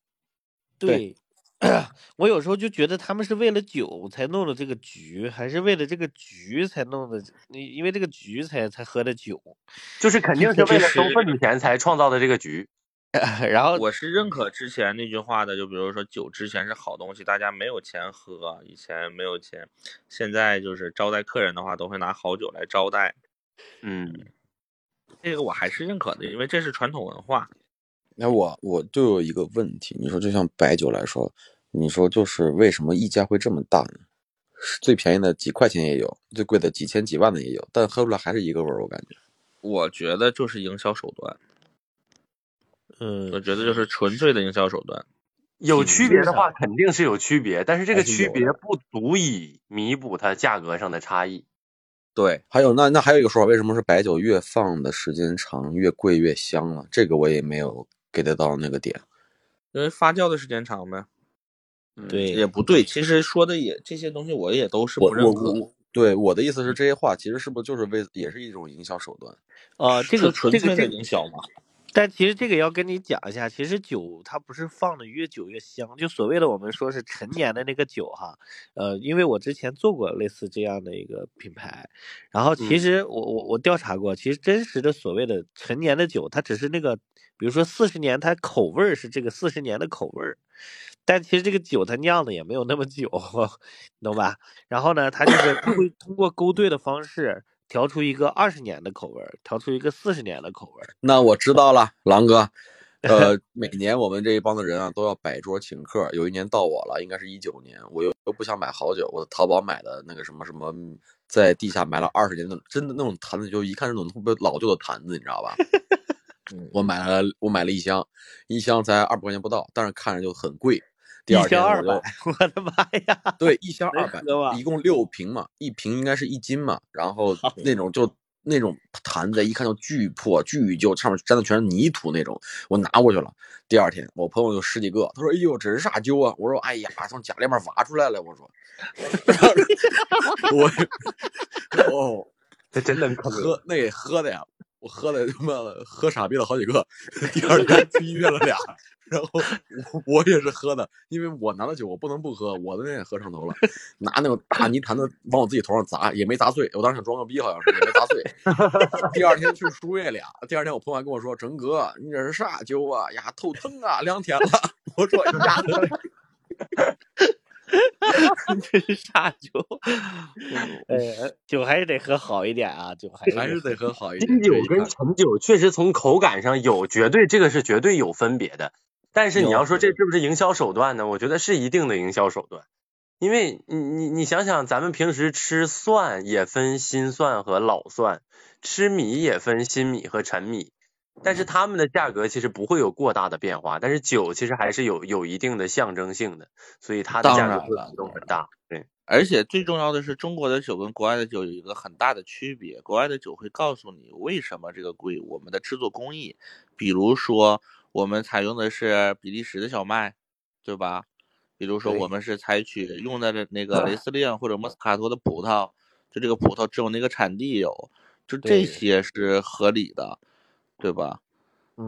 对，我有时候就觉得他们是为了酒才弄的这个局，还是为了这个局才弄的？你因为这个局才才喝的酒，就是肯定是为了收份子钱才创造的这个局。然后我是认可之前那句话的，就比如说酒之前是好东西，大家没有钱喝，以前没有钱，现在就是招待客人的话，都会拿好酒来招待，嗯，这个我还是认可的，因为这是传统文化。那我我就有一个问题，你说就像白酒来说，你说就是为什么溢价会这么大呢？最便宜的几块钱也有，最贵的几千几万的也有，但喝出来还是一个味儿，我感觉。我觉得就是营销手段，我嗯，觉得就是纯粹的营销手段。有区别的话肯定是有区别，但是这个区别不足以弥补它价格上的差异。对，还有那那还有一个说法，为什么是白酒越放的时间长越贵越香了？这个我也没有 get 到那个点。因为发酵的时间长呗。嗯对，也不对，其实说的也这些东西我也都是我不认可的。我我对我的意思是，这些话其实是不是就是为也是一种营销手段？呃，这个纯粹的这个这个营销嘛。但其实这个要跟你讲一下，其实酒它不是放的越久越香，就所谓的我们说是陈年的那个酒哈，呃，因为我之前做过类似这样的一个品牌，然后其嗯实我我我调查过，其实真实的所谓的陈年的酒，它只是那个，比如说四十年，它口味儿是这个四十年的口味儿，但其实这个酒它酿的也没有那么久，你 懂吧？然后呢，它就是它会通过勾兑的方式调出一个二十年的口味儿，调出一个四十年的口味儿。那我知道了，狼哥。呃，每年我们这一帮的人啊，都要摆桌请客。有一年到我了，应该是一九年，我又又不想买好酒，我淘宝买的那个什么什么，在地下埋了二十年的，真的那种坛子，就一看那种特别老旧的坛子，你知道吧？我买了，我买了一箱，一箱才二百块钱不到，但是看着就很贵。第一二天我就箱二百，我的妈呀！对，一箱能二百，一共六瓶嘛，一瓶应该是一斤嘛，然后那种就那种坛子，一看就巨破巨旧，上面沾的全是泥土那种，我拿过去了。第二天，我朋友有十几个，他说：“哎呦，这是啥酒啊？”我说：“哎呀，从家里面挖出来了。”我说：“我哦，这真能坑喝那给喝的呀，我喝的他妈的喝傻逼了好几个，第二天去医院了俩，然后我我也是喝的，因为我拿的酒我不能不喝，我的那也喝上头了，拿那种大泥坛子往我自己头上砸，也没砸碎，我当时想装个逼，好像是也没砸碎。第二天去输液俩，第二天我朋友还跟我说：“整哥，你这是啥酒啊？呀，头疼啊，两天了。”我说：“呀，这是啥酒？呃，酒还是得喝好一点啊，酒还是还是得喝好一点。”金酒跟陈酒确实从口感上有绝对，这个是绝对有分别的。但是你要说这是不是营销手段呢？我觉得是一定的营销手段，因为你你你想想，咱们平时吃蒜也分新蒜和老蒜，吃米也分新米和陈米，但是它们的价格其实不会有过大的变化，但是酒其实还是有有一定的象征性的，所以它的当价格会然了浮动很大。对，而且最重要的是，中国的酒跟国外的酒有一个很大的区别。国外的酒会告诉你为什么这个贵，我们的制作工艺，比如说我们采用的是比利时的小麦，对吧？比如说我们是采取用的那个雷司令或者莫斯卡托的葡萄，就这个葡萄只有那个产地有，就这些是合理的，对吧？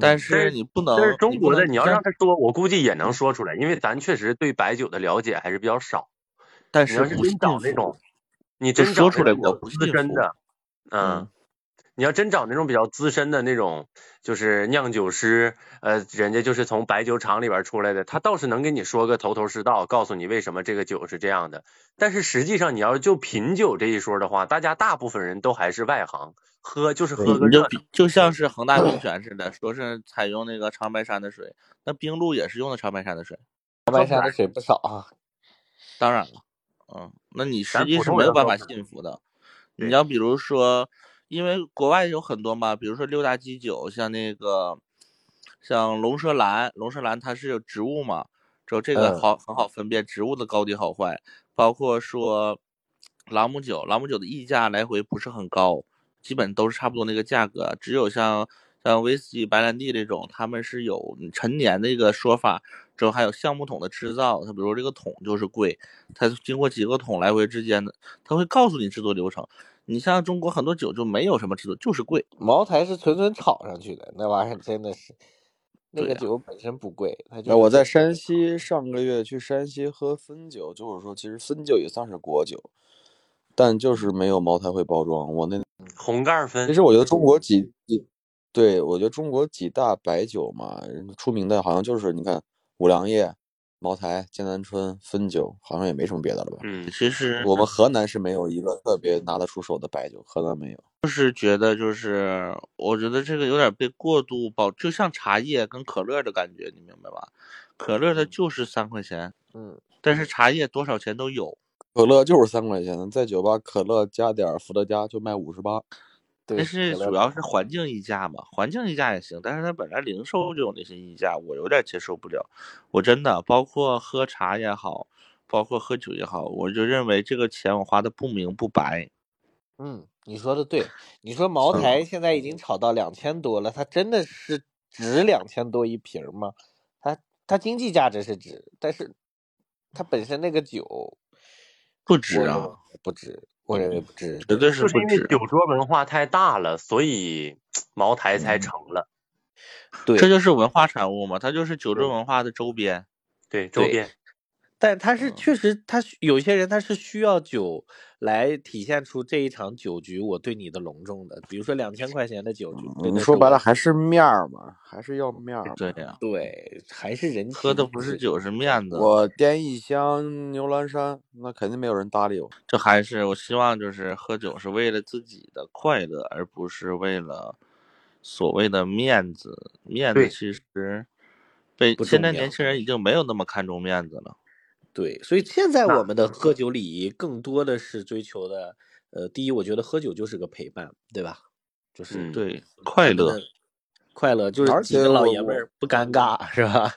但但是是你不能，但是中国的你要让他说，我估计也能说出来，因为咱确实对白酒的了解还是比较少。但是不你要是真找那种，你就真说出来找那种过不是真的，嗯嗯，你要真找那种比较资深的那种，就是酿酒师，呃，人家就是从白酒厂里边出来的，他倒是能给你说个头头是道，告诉你为什么这个酒是这样的。但是实际上，你要是就品酒这一说的话，大家大部分人都还是外行，喝就是喝个热就比就像是恒大 冰泉似的，说是采用那个长白山的水，那冰露也是用的长白山的水。长白山的水不少啊。当然了，嗯，那你实际是没有办法信服的。你要比如说，因为国外有很多嘛，比如说六大基酒，像那个像龙舌兰，龙舌兰它是有植物嘛，之后这个嗯好很好分辨植物的高低好坏，包括说朗姆酒，朗姆酒的溢价来回不是很高，基本都是差不多那个价格，只有像像威士忌、白兰地这种，他们是有陈年的一个说法，之后还有橡木桶的制造，它比如这个桶就是贵，它经过几个桶来回之间的，它会告诉你制作流程。你像中国很多酒就没有什么制作，就是贵。茅台是纯纯炒上去的，那玩意儿真的是，那个酒本身不贵，它就哎，我在山西上个月去山西喝汾酒，就是说其实汾酒也算是国酒，但就是没有茅台会包装。我那红盖汾其实我觉得中国几几，对我觉得中国几大白酒嘛，出名的好像就是你看五粮液、茅台、剑南春、汾酒，好像也没什么别的了吧？嗯，其实我们河南是没有一个特别拿得出手的白酒，河南没有。就是觉得就是，我觉得这个有点被过度包，就像茶叶跟可乐的感觉，你明白吧？可乐它就是三块钱，嗯，但是茶叶多少钱都有。可乐就是三块钱，在酒吧可乐加点儿伏特加就卖五十八。对，但是主要是环境溢价嘛，环境溢价也行，但是它本来零售就有那些溢价，我有点接受不了。我真的包括喝茶也好，包括喝酒也好，我就认为这个钱我花的不明不白。嗯，你说的对。你说 茅台现在已经炒到两千多了，它真的是值两千多一瓶吗？它它经济价值是值，但是它本身那个酒不值啊，不值，我认为不值。绝对是就是不值。因为酒桌文化太大了，所以茅台嗯才成了。对，这就是文化产物嘛，它就是酒桌文化的周边。对，周边但它是确实，他需有些人他是需要酒来体现出这一场酒局我对你的隆重的，比如说两千块钱的酒局，说白了还是面儿嘛，还是要面儿嘛。对呀、对，还是人喝的不是酒是面子。我点一箱牛栏山，那肯定没有人搭理我。这还是我希望就是喝酒是为了自己的快乐，而不是为了所谓的面子。面子其实被现在年轻人已经没有那么看重面子了。对，所以现在我们的喝酒礼仪更多的是追求的，呃，第一，我觉得喝酒就是个陪伴，对吧？就是嗯对，快乐。快乐，就是而几个老爷们儿不尴尬，是吧？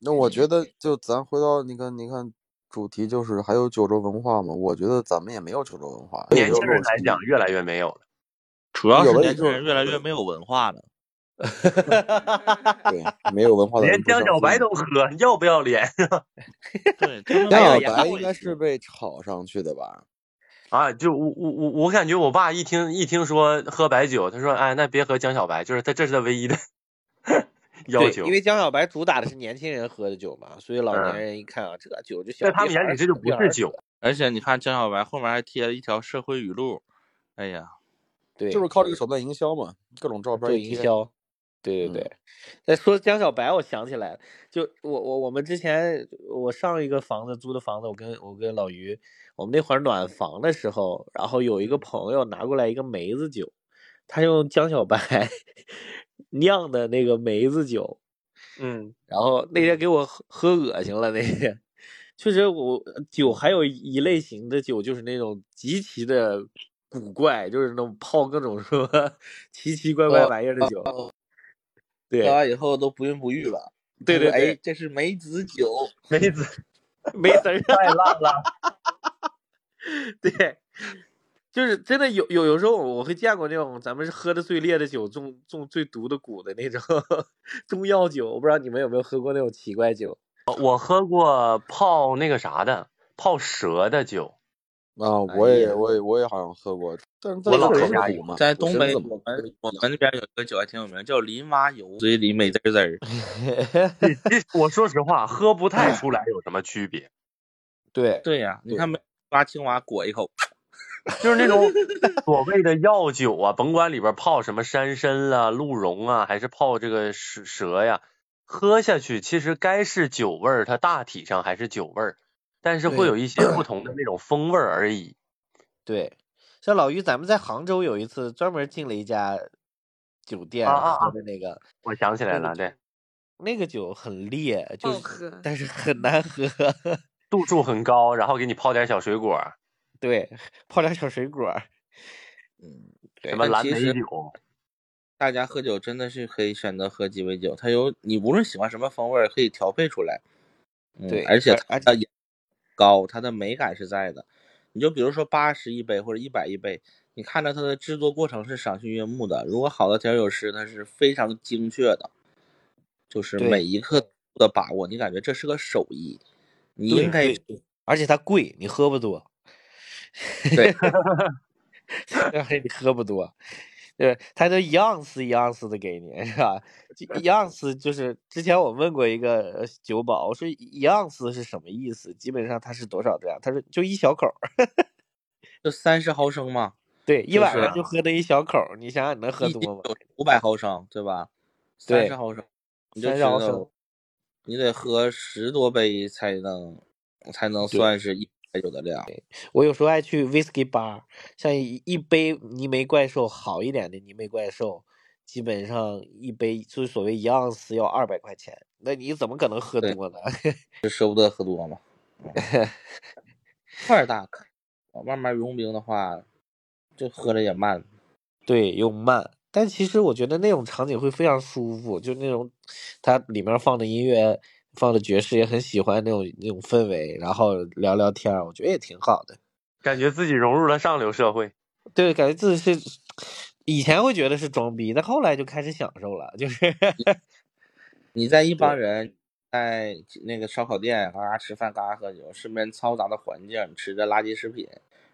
那我觉得，就咱回到你看，你看主题就是还有九州文化嘛。我觉得咱们也没有九州文化，年轻人来讲，越来越没有了。主要是年轻人越来越没有文化了。对，没有文化的人连江小白都喝，要不要脸 对，江小白应该是被炒上去的吧？啊！就我我我我感觉我爸一听一听说喝白酒，他说哎，那别喝江小白，就是他这是他唯一的 要对，求因。为江小白主打的是年轻人喝的酒嘛，所以老嗯年人一看啊，这酒就小在他们眼里这就不是酒，而且你看江小白后面还贴了一条社会语录，哎呀，对，就是靠这个手段营销嘛，各种照片。营销。对对嗯。对，再说江小白，我想起来了，就我我我们之前我上一个房子租的房子，我跟我跟老于，我们那会儿暖房的时候，然后有一个朋友拿过来一个梅子酒，他用江小白 酿的那个梅子酒，嗯，然后那天给我喝喝恶心了，那天。确实我酒还有一类型的酒就是那种极其的古怪，就是那种泡各种什么 奇奇怪怪玩意儿的酒。对喝完以后都不孕不育了。对对对哎，这是梅子酒。梅子 梅子儿。太烂了。对，就是真的有有有时候我会见过那种咱们是喝的最烈的酒，中中最毒的蛊的那种 中药酒，我不知道你们有没有喝过那种奇怪酒。我喝过泡那个啥的，泡蛇的酒。啊，我也我也我也好像喝过，但是在我老这喝牙苦嘛，在东北，我我们我们那边有一个酒还挺有名，叫林蛙油，嘴里美滋滋 我说实话，喝不太出来有什么区别。对，对呀、你看没抓青蛙裹一口，就是那种所谓的药酒啊，甭管里边泡什么山参啊、鹿茸啊，还是泡这个蛇蛇呀，喝下去其实该是酒味儿，它大体上还是酒味儿，但是会有一些不同的那种风味儿而已。对，像老于，咱们在杭州有一次专门进了一家酒店喝的那个，我想起来了，对，那个酒很烈，就是喝。但是很难喝。度数很高，然后给你泡点小水果，对，泡点小水果，嗯，什么蓝莓酒，大家喝酒真的是可以选择喝鸡尾酒，它有你无论喜欢什么风味，可以调配出来。嗯，对而且它的高，它的美感是在的。你就比如说八十一杯或者一百一杯，你看着它的制作过程是赏心悦目的。如果好的调酒师，他是非常精确的，就是每一刻的把握，你感觉这是个手艺，你应该而且它贵，你喝不多。对你喝不多，对，他都一盎司一盎司的给你，是吧？一盎司就是之前我问过一个呃酒保，我说一盎司是什么意思？基本上它是多少这样？他说就一小口儿，就三十毫升嘛，对，一晚上就喝那一小口儿，你想想你能喝多吗？五百毫升，对吧？对三十毫升，你就30知道毫升你得喝十多杯才能才能算是一杯酒的量。我有时候爱去 whisky bar，像一一杯泥煤怪兽好一点的泥煤怪兽，基本上一杯就是所谓一盎司要二百块钱，那你怎么可能喝多呢？就舍不得喝多嘛。块儿大，慢慢融冰的话，就喝着也慢。对，又慢，但其实我觉得那种场景会非常舒服，就那种它里面放的音乐，放着爵士也很喜欢那种那种氛围，然后聊聊天儿，我觉得也挺好的。感觉自己融入了上流社会。对，感觉自己是以前会觉得是装逼，但后来就开始享受了，就是 你在一帮人在那个烧烤店嘎嘎吃饭，嘎嘎喝酒，身边嘈杂的环境，吃着垃圾食品，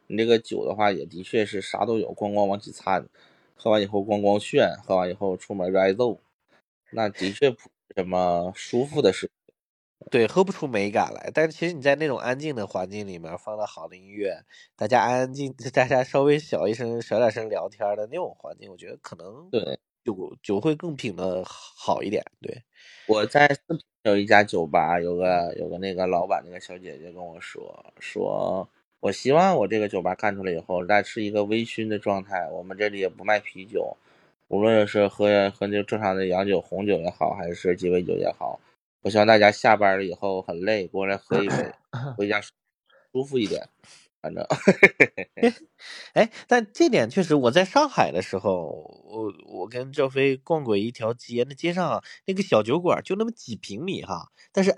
你这个酒的话也的确是啥都有，咣咣往起掺，喝完以后咣咣炫，喝完以后出门就挨揍，那的确不是什么舒服的事。对，喝不出美感来。但是其实你在那种安静的环境里面放了好的音乐，大家安安静，大家稍微小一声、小点声聊天的那种环境，我觉得可能对，酒酒会更品的好一点。对，我在四平有一家酒吧，有个有个那个老板那个小姐姐跟我说，说我希望我这个酒吧干出来以后，那是一个微醺的状态。我们这里也不卖啤酒，无论是喝喝那正常的洋酒、红酒也好，还是鸡尾酒也好，我希望大家下班了以后很累，过来喝一杯，回家舒服一点。反正 哎，但这点确实，我在上海的时候，我我跟赵飞逛过一条街，那街上啊那个小酒馆就那么几平米哈，但是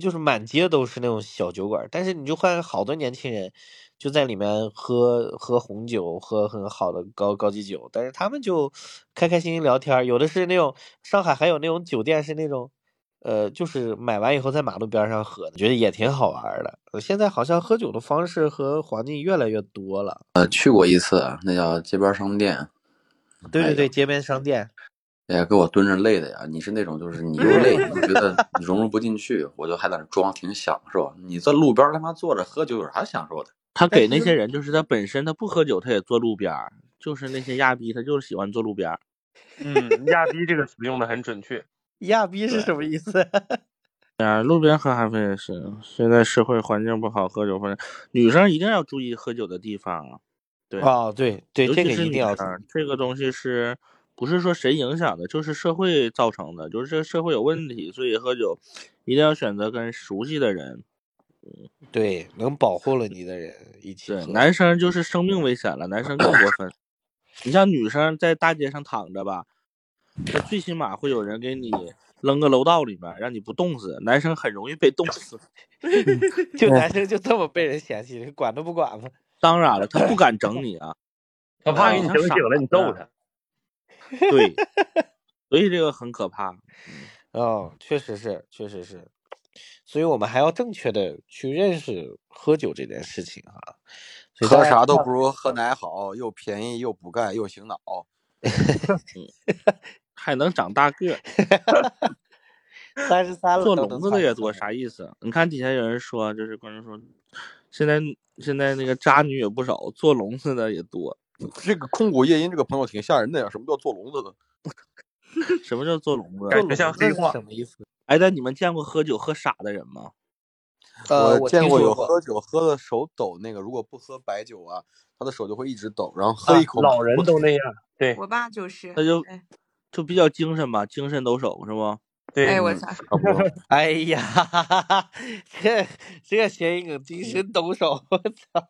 就是满街都是那种小酒馆，但是你就换好多年轻人就在里面喝喝红酒，喝很好的高高级酒，但是他们就开开心心聊天，有的是那种上海还有那种酒店是那种。呃，就是买完以后在马路边上喝，觉得也挺好玩儿的。呃现在好像喝酒的方式和环境越来越多了。呃，去过一次，那叫街边商店，对对对，街边商店，哎呀，给我蹲着累的呀！你是那种就是你又累，你觉得融入不进去，我就还在那装挺享受。你在路边他妈坐着喝酒有啥享受的？他给那些人，就是他本身他不喝酒，他也坐路边儿，就是那些亚逼，他就是喜欢坐路边儿。嗯，亚逼这个词用的很准确。亚逼是什么意思？啊，路边喝咖啡也是。现在社会环境不好，喝酒环境，女生一定要注意喝酒的地方啊。对，哦，对对，这个一定要这个东西是不是说谁影响的，就是社会造成的，就是这个社会有问题，所以喝酒一定要选择跟熟悉的人。对，能保护了你的人一起对，喝。男生就是生命危险了，男生更过分。你像女生在大街上躺着吧，那最起码会有人给你扔个楼道里面，让你不冻死。男生很容易被冻死。就男生就这么被人嫌弃，管都不管吗？当然了，他不敢整你啊，他怕给你整醒了，你揍他。对，所以这个很可怕。哦，确实是，确实是，所以我们还要正确的去认识喝酒这件事情啊。喝啥都不如喝奶好，又便宜又补钙又醒脑。还能长大个儿，三十三了做笼子的也多，啥意思？你看底下有人说，就是观众说，现在现在那个渣女也不少，做笼子的也多。这个空谷夜莺这个朋友挺吓人的呀，什么叫做笼子的？什么叫做笼子？感觉像黑话。什么意思？哎，但你们见过喝酒喝傻的人吗？呃，我见过有喝酒喝的手抖那个，如果不喝白酒啊，他的手就会一直抖，然后喝一口。老人都那样。对我爸就是，他就哎就比较精神吧，精神抖擞是不？对，哎，我操。哎呀，这这个谐音梗精神抖擞，我操！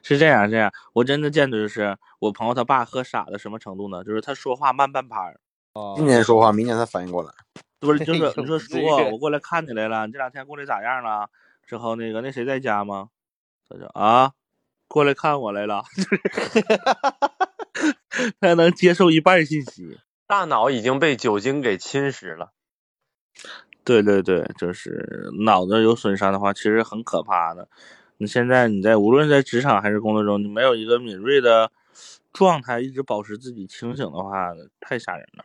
是这样，这样，我真的见的就是我朋友他爸喝傻的什么程度呢？就是他说话慢半拍儿，今年说话，明年才反应过来。不是就 是你说叔，这个我过来看你来了，你这两天过得咋样了？之后那个那谁在家吗？他说啊，过来看我来了，他能接受一半信息。大脑已经被酒精给侵蚀了。对对对，就是脑子有损伤的话，其实很可怕的。你现在你在无论在职场还是工作中，你没有一个敏锐的状态，一直保持自己清醒的话，太吓人了。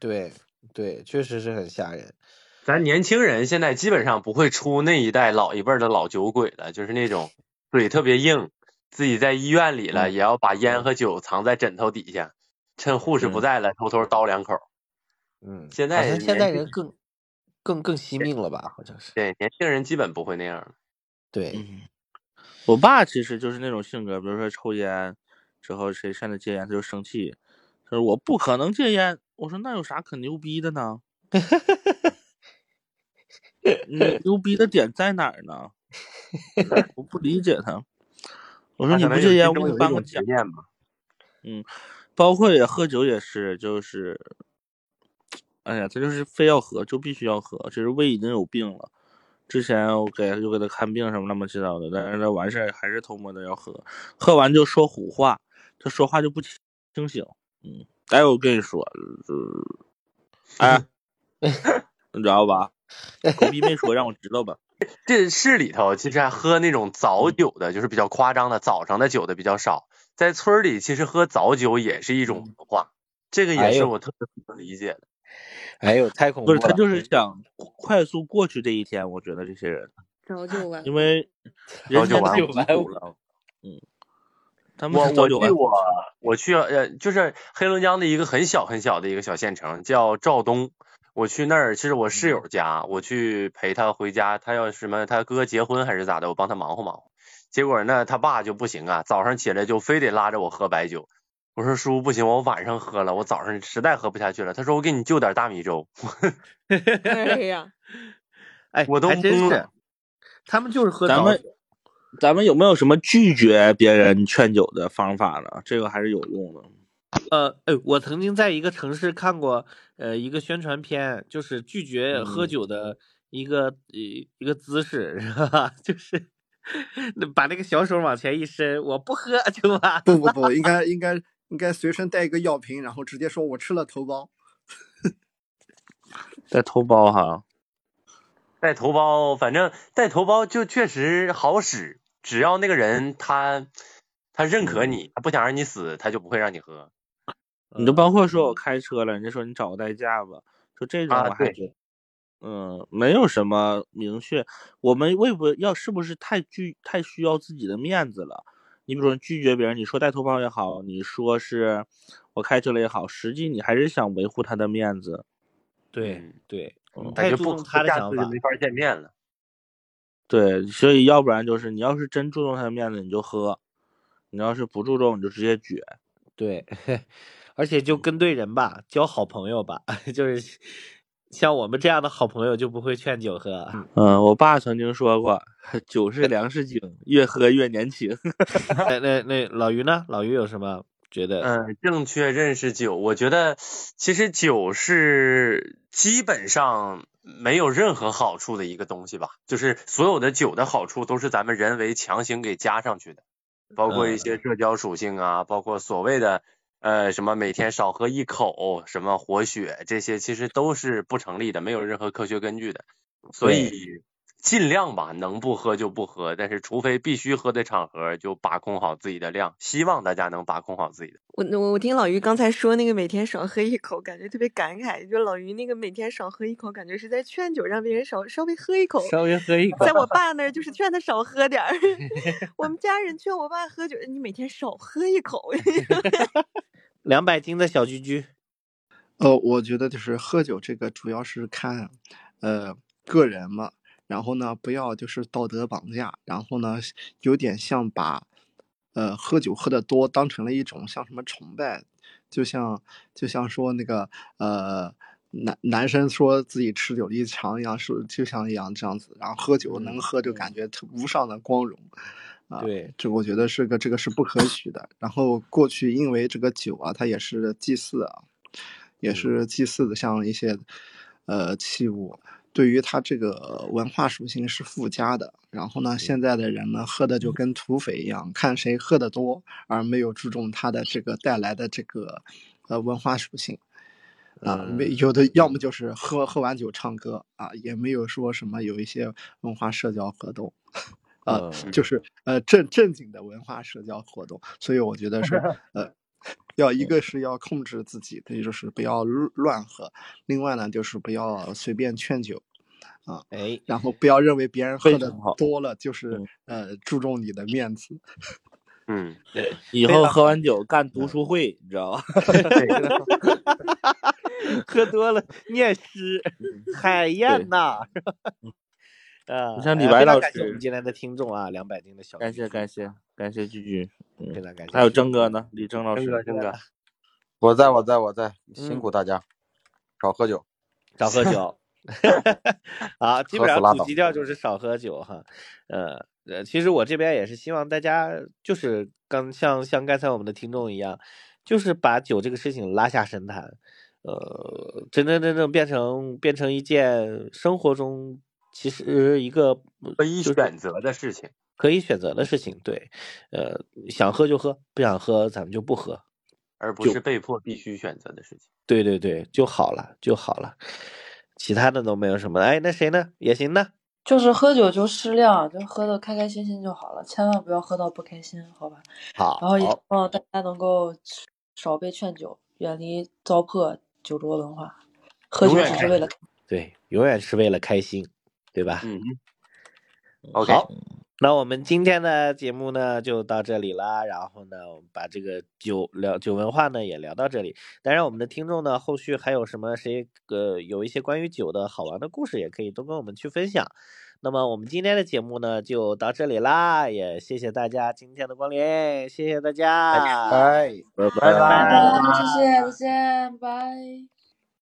对对，确实是很吓人。咱年轻人现在基本上不会出那一代老一辈的老酒鬼了，就是那种嘴特别硬，自己在医院里了、嗯也要把烟和酒藏在枕头底下，趁护士不嗯在了、偷偷叨两口。嗯，现在现在人更更更惜命了吧？好像是。对，年轻人基本不会那样了。对，嗯，我爸其实就是那种性格，比如说抽烟之后谁劝他戒烟，他就生气，他说我不可能戒烟。我说那有啥可牛逼的呢？你牛逼的点在哪儿呢？我不理解他。我说你不戒烟，我给你颁个奖。种执念吧。嗯，包括也喝酒也是，就是，哎呀，他就是非要喝，就必须要喝，其实胃已经有病了。之前我给就给他看病什么乱七八糟的，但是他完事儿还是偷摸的要喝，喝完就说胡话，他说话就不清清醒。嗯，哎，我跟你说，呃、哎，你知道吧？狗逼没说，让我知道吧。这市里头其实还喝那种早酒的，就是比较夸张的，早上的酒的比较少。在村里，其实喝早酒也是一种文化，这个也是我特别不能理解的。哎呦，太恐怖不是，了！他就是想快速过去这一天。我觉得这些人，早就完因为 早酒完了。嗯，他们我。我去我我去呃，就是黑龙江的一个很小很小的一个小县城，叫肇东。我去那儿，其实我室友家，我去陪他回家，他要什么，他哥结婚还是咋的，我帮他忙活忙活。结果呢，他爸就不行啊，早上起来就非得拉着我喝白酒。我说叔不行，我晚上喝了，我早上实在喝不下去了。他说我给你就点大米粥。哎呀，哎，我都还真是懵了，他们就是喝咱们。咱们有没有什么拒绝别人劝酒的方法呢？这个还是有用的。呃，哎，我曾经在一个城市看过，呃，一个宣传片，就是拒绝喝嗯酒的一个一、一个姿势，是吧？就是那把那个小手往前一伸，我不喝就完不不不，应该应该应该随身带一个药瓶，然后直接说我吃了头孢。带头孢哈，带头孢，反正带头孢就确实好使，只要那个人他他认可你，他不想让你死，他就不会让你喝。你就包括说我开车了，人家说你找个代驾吧，就这种还觉得，嗯，没有什么明确。我们为不要是不是太拒太需要自己的面子了？你比如说拒绝别人，你说带头孢也好，你说是我开车了也好，实际你还是想维护他的面子。对嗯对，太注重他的想法就。没法见面了。对，所以要不然就是你要是真注重他的面子，你就喝；你要是不注重，你就直接撅。对，而且就跟对人吧，交好朋友吧，就是像我们这样的好朋友就不会劝酒喝。嗯，我爸曾经说过，酒是 粮食精，越喝越年轻。那那那老于呢？老于有什么觉得？嗯，正确认识酒，我觉得其实酒是基本上没有任何好处的一个东西吧，就是所有的酒的好处都是咱们人为强行给加上去的，包括一些社交属性啊，包括所谓的呃什么每天少喝一口，什么活血这些，其实都是不成立的，没有任何科学根据的。所以尽量吧，能不喝就不喝，但是除非必须喝的场合，就把控好自己的量。希望大家能把控好自己的。我我我听老于刚才说那个每天少喝一口，感觉特别感慨。就老于那个每天少喝一口，感觉是在劝酒，让别人少稍微喝一口。稍微喝一口。在我爸那儿就是劝他少喝点儿。我们家人劝我爸喝酒，你每天少喝一口。两百斤的小居居。呃，我觉得就是喝酒这个主要是看，呃，个人嘛。然后呢，不要就是道德绑架。然后呢，有点像把，呃，喝酒喝的多当成了一种像什么崇拜，就像就像说那个呃男男生说自己持久力强一样，是就像一样这样子。然后喝酒能喝就感觉无上的光荣，啊，对，这我觉得是个这个是不可取的。然后过去因为这个酒啊，它也是祭祀啊。也是祭祀的，像一些，呃，器物，对于它这个文化属性是附加的。然后呢，现在的人呢，喝的就跟土匪一样，看谁喝的多，而没有注重它的这个带来的这个，呃，文化属性。啊，没有的，要么就是喝喝完酒唱歌啊，也没有说什么有一些文化社交活动，啊，就是呃正正经的文化社交活动。所以我觉得是 呃。要一个。是要控制自己，也就是不要乱喝；另外呢，就是不要随便劝酒，啊，哎，然后不要认为别人喝的多了就是呃注重你的面子。嗯，对以后喝完酒干读书会，你知道吧？喝多了念诗，海燕呐，啊，像李白老师，我们今天的听众啊，两百斤的小，感谢感谢感谢居居。非常感谢，还有征哥呢，李征老师，征哥，我在我在我在，辛苦大家，少喝酒，少喝酒，啊，基本上主基调就是少喝酒哈，呃呃，其实我这边也是希望大家就是刚像像刚才我们的听众一样，就是把酒这个事情拉下神坛，呃，真真正正变成变成一件生活中其实一个可以选择的事情。可以选择的事情，对，呃，想喝就喝，不想喝咱们就不喝，而不是被迫必须选择的事情。对对对，就好了就好了，其他的都没有什么。哎，那谁呢？也行呢。就是喝酒就适量，就喝的开开心心就好了，千万不要喝到不开心，好吧？好。然后也希望大家能够少被劝酒，远离糟粕酒桌文化。喝酒只是为了对，永远是为了开心，对吧？嗯。OK。那我们今天的节目呢就到这里啦，然后呢，我们把这个酒聊酒文化呢也聊到这里。当然，我们的听众呢后续还有什么谁呃有一些关于酒的好玩的故事，也可以都跟我们去分享。那么我们今天的节目呢就到这里啦，也谢谢大家今天的光临，谢谢大家，拜拜拜拜，谢谢，再见，拜。